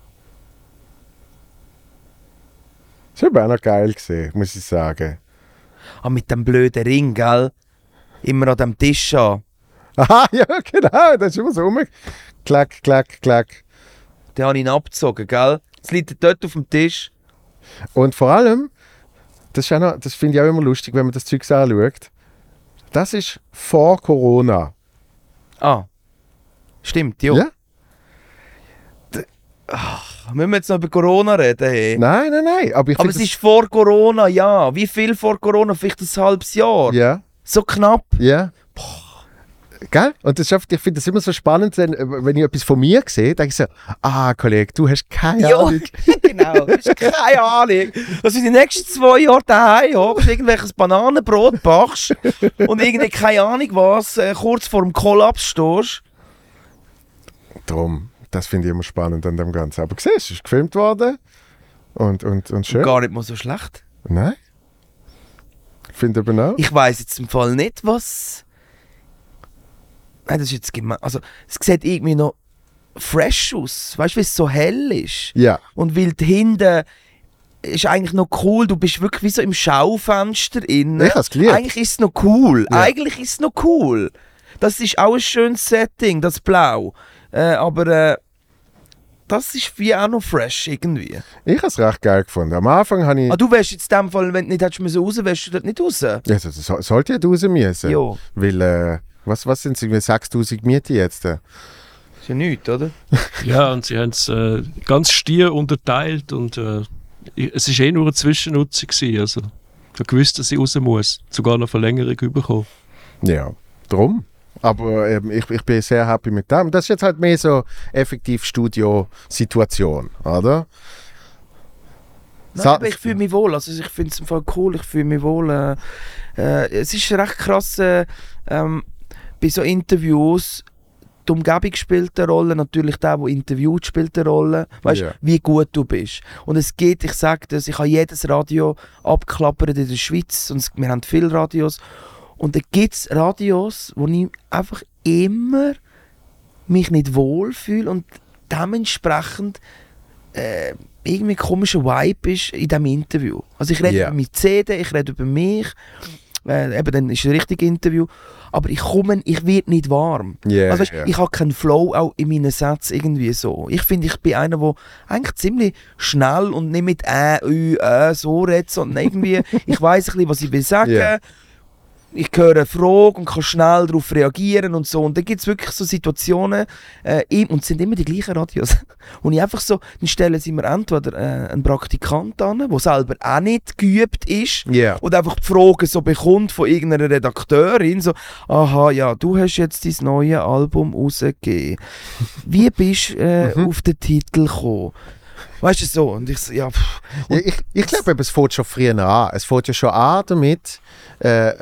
Das war aber auch noch geil, gewesen, muss ich sagen. Ah, mit dem blöden Ring, gell? Immer an dem Tisch an. Aha, ja, genau, das ist immer so rum. Klack, klack, klack. Den habe ich ihn abgezogen, gell? Es liegt dort auf dem Tisch. Und vor allem, das, noch- das finde ich auch immer lustig, wenn man das Zeug anschaut. Das ist vor Corona. Ah. Stimmt, ja. Ja? Müssen wir jetzt noch über Corona reden? Hey? Nein, nein, nein. Aber ich Aber es ist vor Corona, ja. Wie viel vor Corona? Vielleicht ein halbes Jahr. Ja, So knapp. ja. Gell? Und das einfach, ich finde das immer so spannend, wenn, wenn ich etwas von mir sehe, denke ich so, ah, Kollege, du hast keine Ja. Ahnung. genau. Das ist keine Ahnung. Dass du die nächsten zwei Jahre daheim hockst, irgendwelches Bananenbrot backst und irgendwie keine Ahnung was, äh, kurz vor dem Kollaps stehst. Drum, das finde ich immer spannend an dem Ganzen. Aber siehst du, es ist gefilmt worden und, und, und schön. Gar nicht mal so schlecht. Nein. Ich finde eben auch. Ich weiß jetzt im Fall nicht, was. Nein, das ist jetzt gemein. Also, es sieht irgendwie noch fresh aus. Weißt du, wie es so hell ist? Ja, Und weil da hinten ist eigentlich noch cool, du bist wirklich wie so im Schaufenster innen. Ich hab's geliebt. Eigentlich ist es noch cool. Ja. Eigentlich ist es noch cool. Das ist auch ein schönes Setting, das Blau. Äh, aber äh, das ist wie auch noch fresh irgendwie. ich habe es recht geil gefunden. Am Anfang habe ich. Ah, du wärst jetzt in dem Fall, wenn du nicht hättest müssen raus, wärst du dort nicht raus. Ja, das so- sollte ja raus müssen. Ja. Weil, äh, was, was sind es? irgendwie 6000 Miete jetzt? äh? Ist ja nichts, oder? Ja, und sie haben es äh, ganz stier unterteilt und äh, es war eh nur eine Zwischennutzung. Gewesen, also ich habe gewusst, dass ich raus muss. Sogar noch Verlängerung bekommen. Ja, drum. Aber ähm, ich, ich bin sehr happy mit dem. Das ist jetzt halt mehr so effektiv Studio-Situation, oder? Nein, aber ich fühle mich wohl. Also ich finde es im Fall cool. Ich fühle mich wohl. Äh, äh, es ist recht krass, äh, ähm, bei so Interviews, die Umgebung spielt eine Rolle, natürlich der, der interviewt, spielt eine Rolle. Weißt Ja. wie gut du bist. Und es geht, ich sage das, ich habe jedes Radio abgeklappert in der Schweiz und wir haben viele Radios. Und da gibt es Radios, wo ich einfach immer mich nicht wohlfühle und dementsprechend äh, irgendwie ein komischer Vibe ist in diesem Interview. Also ich rede Ja. über meine CD, ich rede über mich, äh, eben dann ist es ein richtiges Interview, aber ich komme, ich werde nicht warm. Yeah, also weißt, yeah. ich habe keinen Flow auch in meinen Sätzen irgendwie so. Ich finde, ich bin einer, der eigentlich ziemlich schnell und nicht mit äh, ü, äh, so redet, sondern irgendwie, ich weiß ein bisschen, was ich will sagen. Yeah. Ich höre eine Frage und kann schnell darauf reagieren und so. Und dann gibt es wirklich so Situationen, äh, und es sind immer die gleichen Radios. Und ich einfach so, dann stellen sie mir entweder äh, einen Praktikant an, der selber auch nicht geübt ist, Ja. und einfach die Fragen so bekommt von irgendeiner Redakteurin, so, aha, ja, du hast jetzt dein neues Album rausgegeben. Wie bist du äh, Mhm. auf den Titel gekommen? Weißt du so? Und ich ja. Ja, ich ich glaube, es fängt schon früher an. Es fängt ja schon an damit, äh,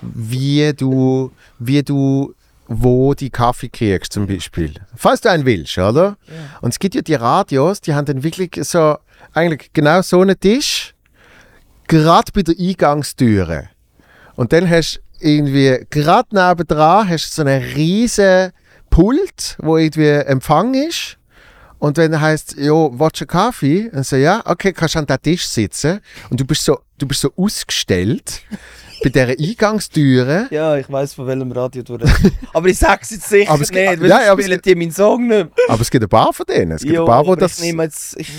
wie, du, wie du wo die Kaffee kriegst zum Beispiel. Falls du einen willst, oder? Und es gibt ja die Radios, die haben dann wirklich so, eigentlich genau so einen Tisch, gerade bei der Eingangstüre. Und dann hast du irgendwie, gerade nebendran, hast du so einen riesen Pult, wo irgendwie Empfang ist. Und wenn er heißt, jo, willst du Kaffee? Dann so, ja, okay, kannst du an den Tisch sitzen. Und du bist so, du bist so ausgestellt bei dieser Eingangstüre. Ja, ich weiß von welchem Radio du redest. Aber ich sag's jetzt sicher Aber es gibt- nicht, weil ja, aber es spielen die meinen Song nicht. Aber es gibt ein paar von denen. Es gibt Jo, ein paar, wo das. ich nehme jetzt ich,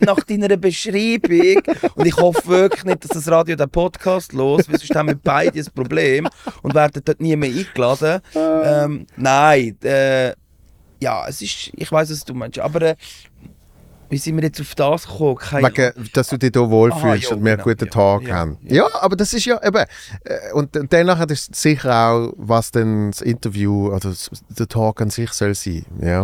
nach deiner Beschreibung und ich hoffe wirklich nicht, dass das Radio den Podcast los, weil sonst haben wir beide ein Problem und werden dort nie mehr eingeladen. Ähm, nein, äh, ja, es ist, ich weiß, was du meinst, aber äh, wie sind wir jetzt auf das gekommen? Keine Wegen, dass du dich hier wohlfühlst Aha, ja, und wir einen genau, guten ja, Tag ja, haben. ja. Ja, aber das ist ja eben. äh, Und und danach hat es sicher auch, was dann das Interview oder das- der Talk an sich soll sein. Ja.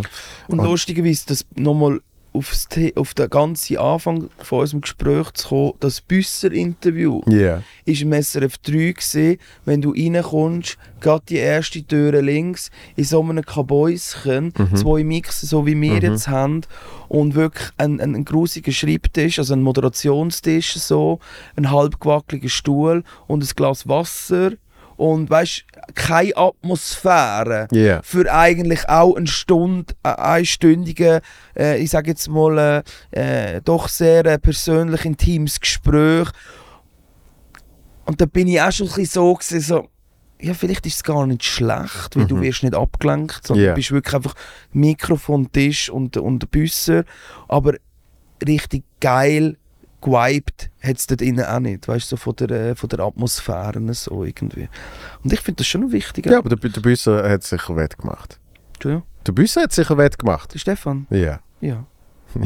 Und Und- lustigerweise, das nochmal aufs auf den ganzen Anfang von unserem Gespräch zu kommen, das Büsser-Interview Ja. ist im SRF 3 gesehen, wenn du reinkommst, gerade die erste Tür links, in so einem Kabäuschen, zwei Mixen, so wie wir jetzt haben, und wirklich ein, ein, ein grusiger Schreibtisch, also ein Moderationstisch, so, ein halb gewackeliger Stuhl und ein Glas Wasser und weißt keine Atmosphäre Ja. für eigentlich auch eine Stunde, äh, einstündige, äh, ich sage jetzt mal, äh, äh, doch sehr äh, persönlich intimes Gespräch. Und da bin ich auch schon ein bisschen so, gewesen, so ja, vielleicht ist es gar nicht schlecht, weil du wirst nicht abgelenkt, sondern Ja. du bist wirklich einfach Mikrofon, Tisch und, und Büsser. Aber richtig geil gewiped hat es dort innen auch nicht, weißt du, so von der, äh, von der Atmosphäre so irgendwie. Und ich finde das schon noch wichtig. Ja, aber der, der Büsser hat sicher wettgemacht. Entschuldigung. Der Büsser hat sicher wettgemacht. Der Stefan? Ja. Ja.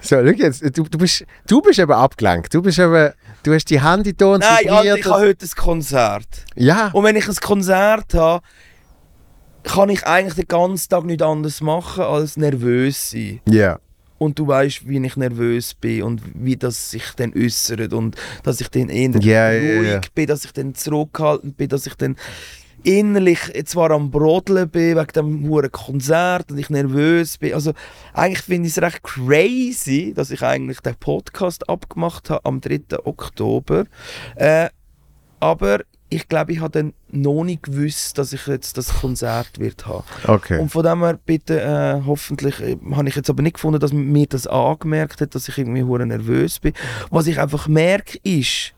So, schau jetzt, du, du, bist, du bist eben abgelenkt. Du bist eben, du hast die Hände da und Nein, Alter, ich habe heute ein Konzert. Ja, Und wenn ich ein Konzert habe, kann ich eigentlich den ganzen Tag nichts anderes machen als nervös sein. ja. Und du weißt, wie ich nervös bin und wie das sich dann äußert und dass ich dann eher Ja, ja, ruhig ja. bin, dass ich dann zurückhaltend bin, dass ich dann innerlich zwar am Brodeln bin wegen dem hohen Konzert und ich nervös bin. Also eigentlich finde ich es recht crazy, dass ich eigentlich den Podcast abgemacht habe am 3. Oktober. Äh, aber ich glaube, ich habe dann noch nicht gewusst, dass ich jetzt das Konzert wird haben. Okay. Und von dem her bitte, äh, hoffentlich, äh, habe ich jetzt aber nicht gefunden, dass mir das angemerkt hat, dass ich irgendwie hure nervös bin. Was ich einfach merke ist,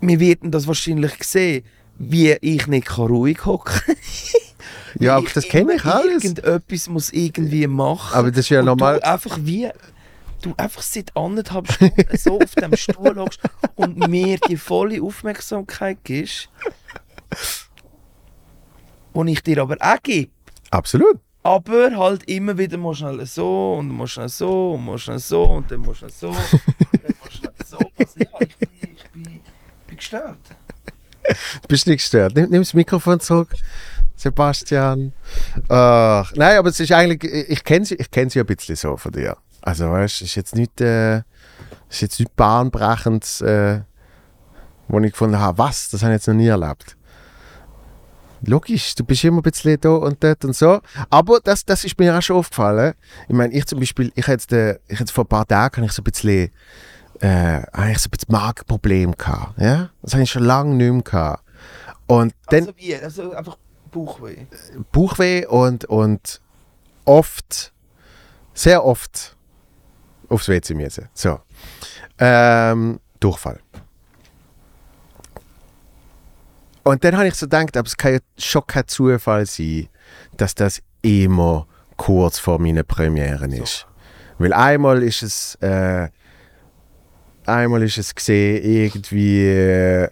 wir werden das wahrscheinlich sehen, wie ich nicht kann ruhig hocken Ja, aber das kenne ich alles. Irgendetwas muss irgendwie machen. Aber das ist ja normal. Einfach wie, du einfach seit anderthalb Stunden so auf dem Stuhl hockst und mir die volle Aufmerksamkeit gibst, die ich dir aber auch gebe. Absolut. Aber halt immer wieder mal schnell so und mal schnell so und mal schnell so und dann mal schnell so und dann mal schnell so. Also ja, ich bin, ich bin, bin gestört. Du bist nicht gestört. Nimm, nimm das Mikrofon zurück. Sebastian. Ach, nein, aber es ist eigentlich, ich kenne sie, ich kenn sie ein bisschen so von dir. Also, weißt du, es ist jetzt nicht, äh, ist jetzt nicht bahnbrechend, äh, wo ich gefunden habe, was, das habe ich jetzt noch nie erlebt. Logisch, du bist immer ein bisschen da und dort und so. Aber das, das ist mir auch schon aufgefallen. Ich meine, ich zum Beispiel, ich habe jetzt, äh, ich jetzt vor ein paar Tagen ich so ein bisschen, äh, eigentlich so ein bisschen Magenproblem gehabt. Ja? Das habe ich schon lange nicht mehr gehabt. Und dann, Also wie? Also einfach Bauchweh. Bauchweh und, und oft, sehr oft aufs WC müssen. So. Ähm, Durchfall. Und dann habe ich so gedacht, aber es kann ja schon kein Zufall sein, dass das immer kurz vor meinen Premieren ist. Weil einmal ist es, äh, einmal ist es gesehen, irgendwie, äh,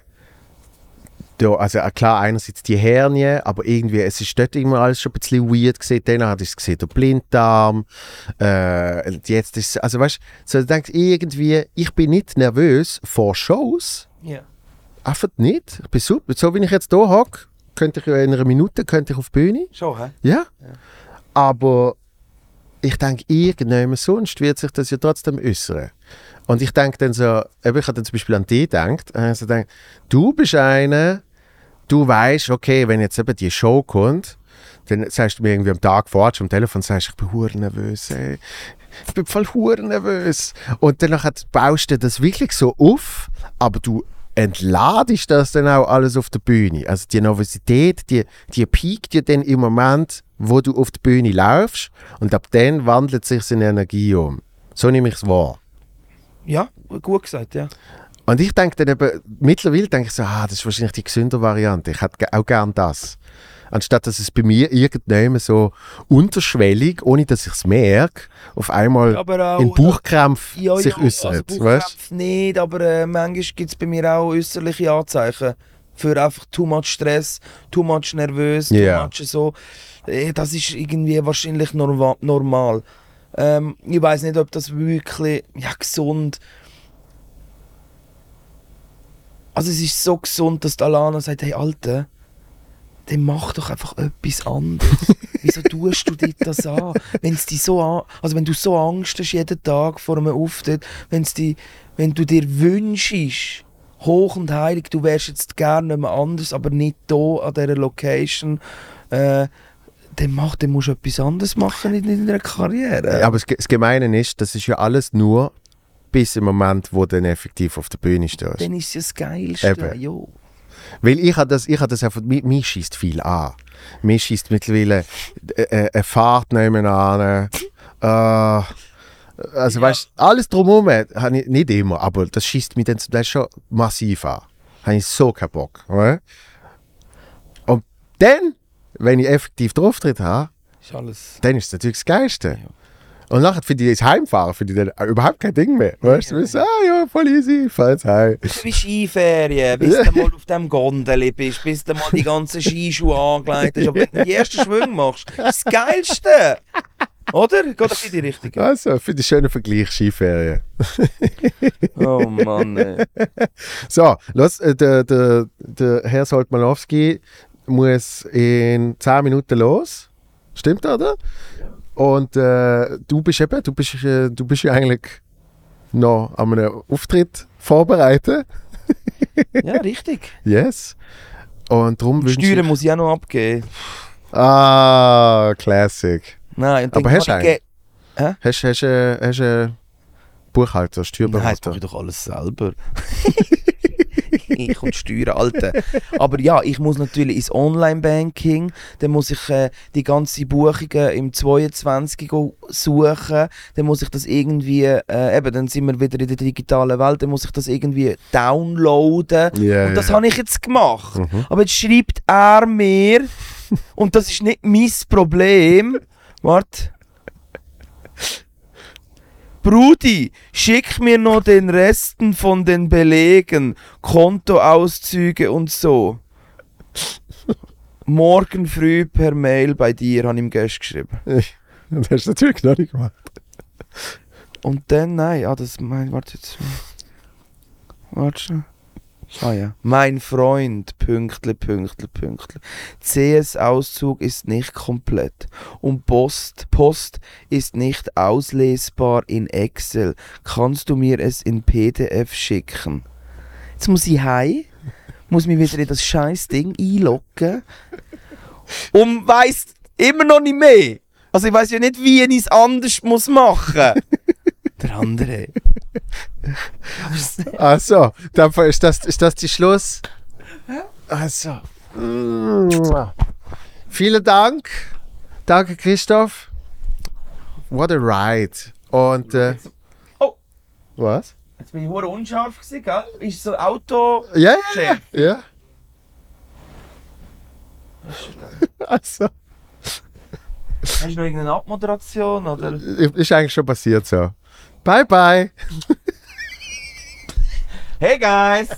da, also äh, klar, einerseits die Hernie, aber irgendwie, es ist dort immer alles schon ein bisschen weird gesehen. Dann hat ich es gesehen, der Blinddarm. Äh, jetzt ist also weißt du, so ich denke irgendwie, ich bin nicht nervös vor Shows. Ja. Einfach nicht. Ich bin super. So wie ich jetzt hier hocke, könnte ich ja in einer Minute könnte ich auf die Bühne. Schon, hä? Ja. Aber ich denke, irgendjemand sonst wird sich das ja trotzdem äußern. Und ich denke dann so, ich habe dann zum Beispiel an dich gedacht, also denk, du bist einer, du weißt, okay, wenn jetzt eben die Show kommt, dann sagst du mir irgendwie am Tag vorher am Telefon, sagst, ich bin hure nervös, ey. Ich bin voll hure nervös. Und dann baust du das wirklich so auf, aber du entladest das dann auch alles auf der Bühne. Also die Nervosität, die, die piekt ja dann im Moment, wo du auf die Bühne laufst und ab dann wandelt sich in Energie um. So nehme ich es wahr. Ja, gut gesagt, ja. Und ich denke dann eben, mittlerweile denke ich so, ah, das ist wahrscheinlich die gesündere Variante. Ich hätte auch gern das. Anstatt dass es bei mir irgendjemand so unterschwellig, ohne dass ich es merke, auf einmal auch, in Bauchkrämpf ja, sich ja, äußert. Also weißt? Nicht, aber äh, manchmal gibt es bei mir auch äußerliche Anzeichen für einfach too much Stress, too much nervös, Ja. too much so. Äh, Das ist irgendwie wahrscheinlich norma normal. Ähm, ich weiß nicht, ob das wirklich ja, gesund Also es ist so gesund, dass Alana sagt, hey Alter, dann mach doch einfach etwas anderes. Wieso tust du dir das an? Wenn's dich so an also wenn du so Angst hast jeden Tag vor einem Auftritt, wenn's die, wenn du dir wünschst, hoch und heilig, du wärst jetzt gerne nicht mehr anders, aber nicht hier an dieser Location, äh, dann, mach, dann musst du etwas anderes machen in deiner Karriere. Ja, aber das Gemeine ist, das ist ja alles nur bis im Moment, wo du dann effektiv auf der Bühne stehst. Dann ist es ja das Geilste. Eben. Jo. Weil ich habe das, ich habe das einfach, mich, mich schießt viel an. Mich schießt mittlerweile äh, äh, eine Fahrt nebenan. Äh, also weißt alles drumherum, habe ich nicht immer, aber das schießt mich dann zum Teil schon massiv an. Habe ich so keinen Bock. Oder? Und dann, wenn ich effektiv den Auftritt habe, Ist alles. dann ist es natürlich das Geilste. Und nachher finde ich das Heimfahren finde ich dann überhaupt kein Ding mehr. Weißt du, du bist, ah ja, voll easy, jetzt heim. Wie Skiferien, bis du mal auf dem Gondel bist, bis du mal die ganzen Skischuhe angelegt hast. Aber wenn du die ersten Schwünge machst, ist das Geilste. Oder? Geht das in die Richtung? Also, ich einen schönen Vergleich, Skiferien. Oh Mann, ey. So, los, äh, der, der, der Herr Soltmanowski muss in 10 Minuten los. Stimmt, oder? Und äh, du bist eben, du bist, äh, du bist ja eigentlich noch an einem Auftritt vorbereitet. Ja, richtig. Yes. Und darum Steuern ich... muss ich auch noch abgeben. Ah, Classic. Nein, Aber hast du ich ge- Hast du hast, äh, hast, äh, Buchhalter, Nein, das Steuerberater? mache ich doch alles selber. ich und Steuern, Alter. Aber ja, ich muss natürlich ins Online-Banking, dann muss ich äh, die ganzen Buchungen im 22 go suchen, dann muss ich das irgendwie, äh, eben, dann sind wir wieder in der digitalen Welt, dann muss ich das irgendwie downloaden. Ja, und das ja. habe ich jetzt gemacht. Mhm. Aber jetzt schreibt er mir, und das ist nicht mein Problem, warte. Brudi, schick mir noch den Resten von den Belegen, Kontoauszüge und so. Morgen früh per Mail bei dir, habe ich ihm gestern geschrieben. Das hast du natürlich noch nicht gemacht. Und dann, nein, ah, das, mein, warte jetzt. Warte schon. Ah ja. Mein Freund, Pünktli, Pünktli, Pünktli. CS-Auszug ist nicht komplett. Und Post, Post ist nicht auslesbar in Excel. Kannst du mir es in PDF schicken? Jetzt muss ich heim, muss mich wieder in das scheiß Ding einloggen und weiss immer noch nicht mehr. Also ich weiß ja nicht, wie ich es anders muss machen. Der andere. Also, dann ist das, ist das die Schluss? Also. Vielen Dank. Danke, Christoph. What a ride. Und, äh, Oh. Was? Jetzt bin ich hure unscharf gewesen, gell? Ist so Auto... Ja, ja, Chef. ja. Also, Hast du noch irgendeine Abmoderation, oder? ist eigentlich schon passiert so. Bye bye. hey guys.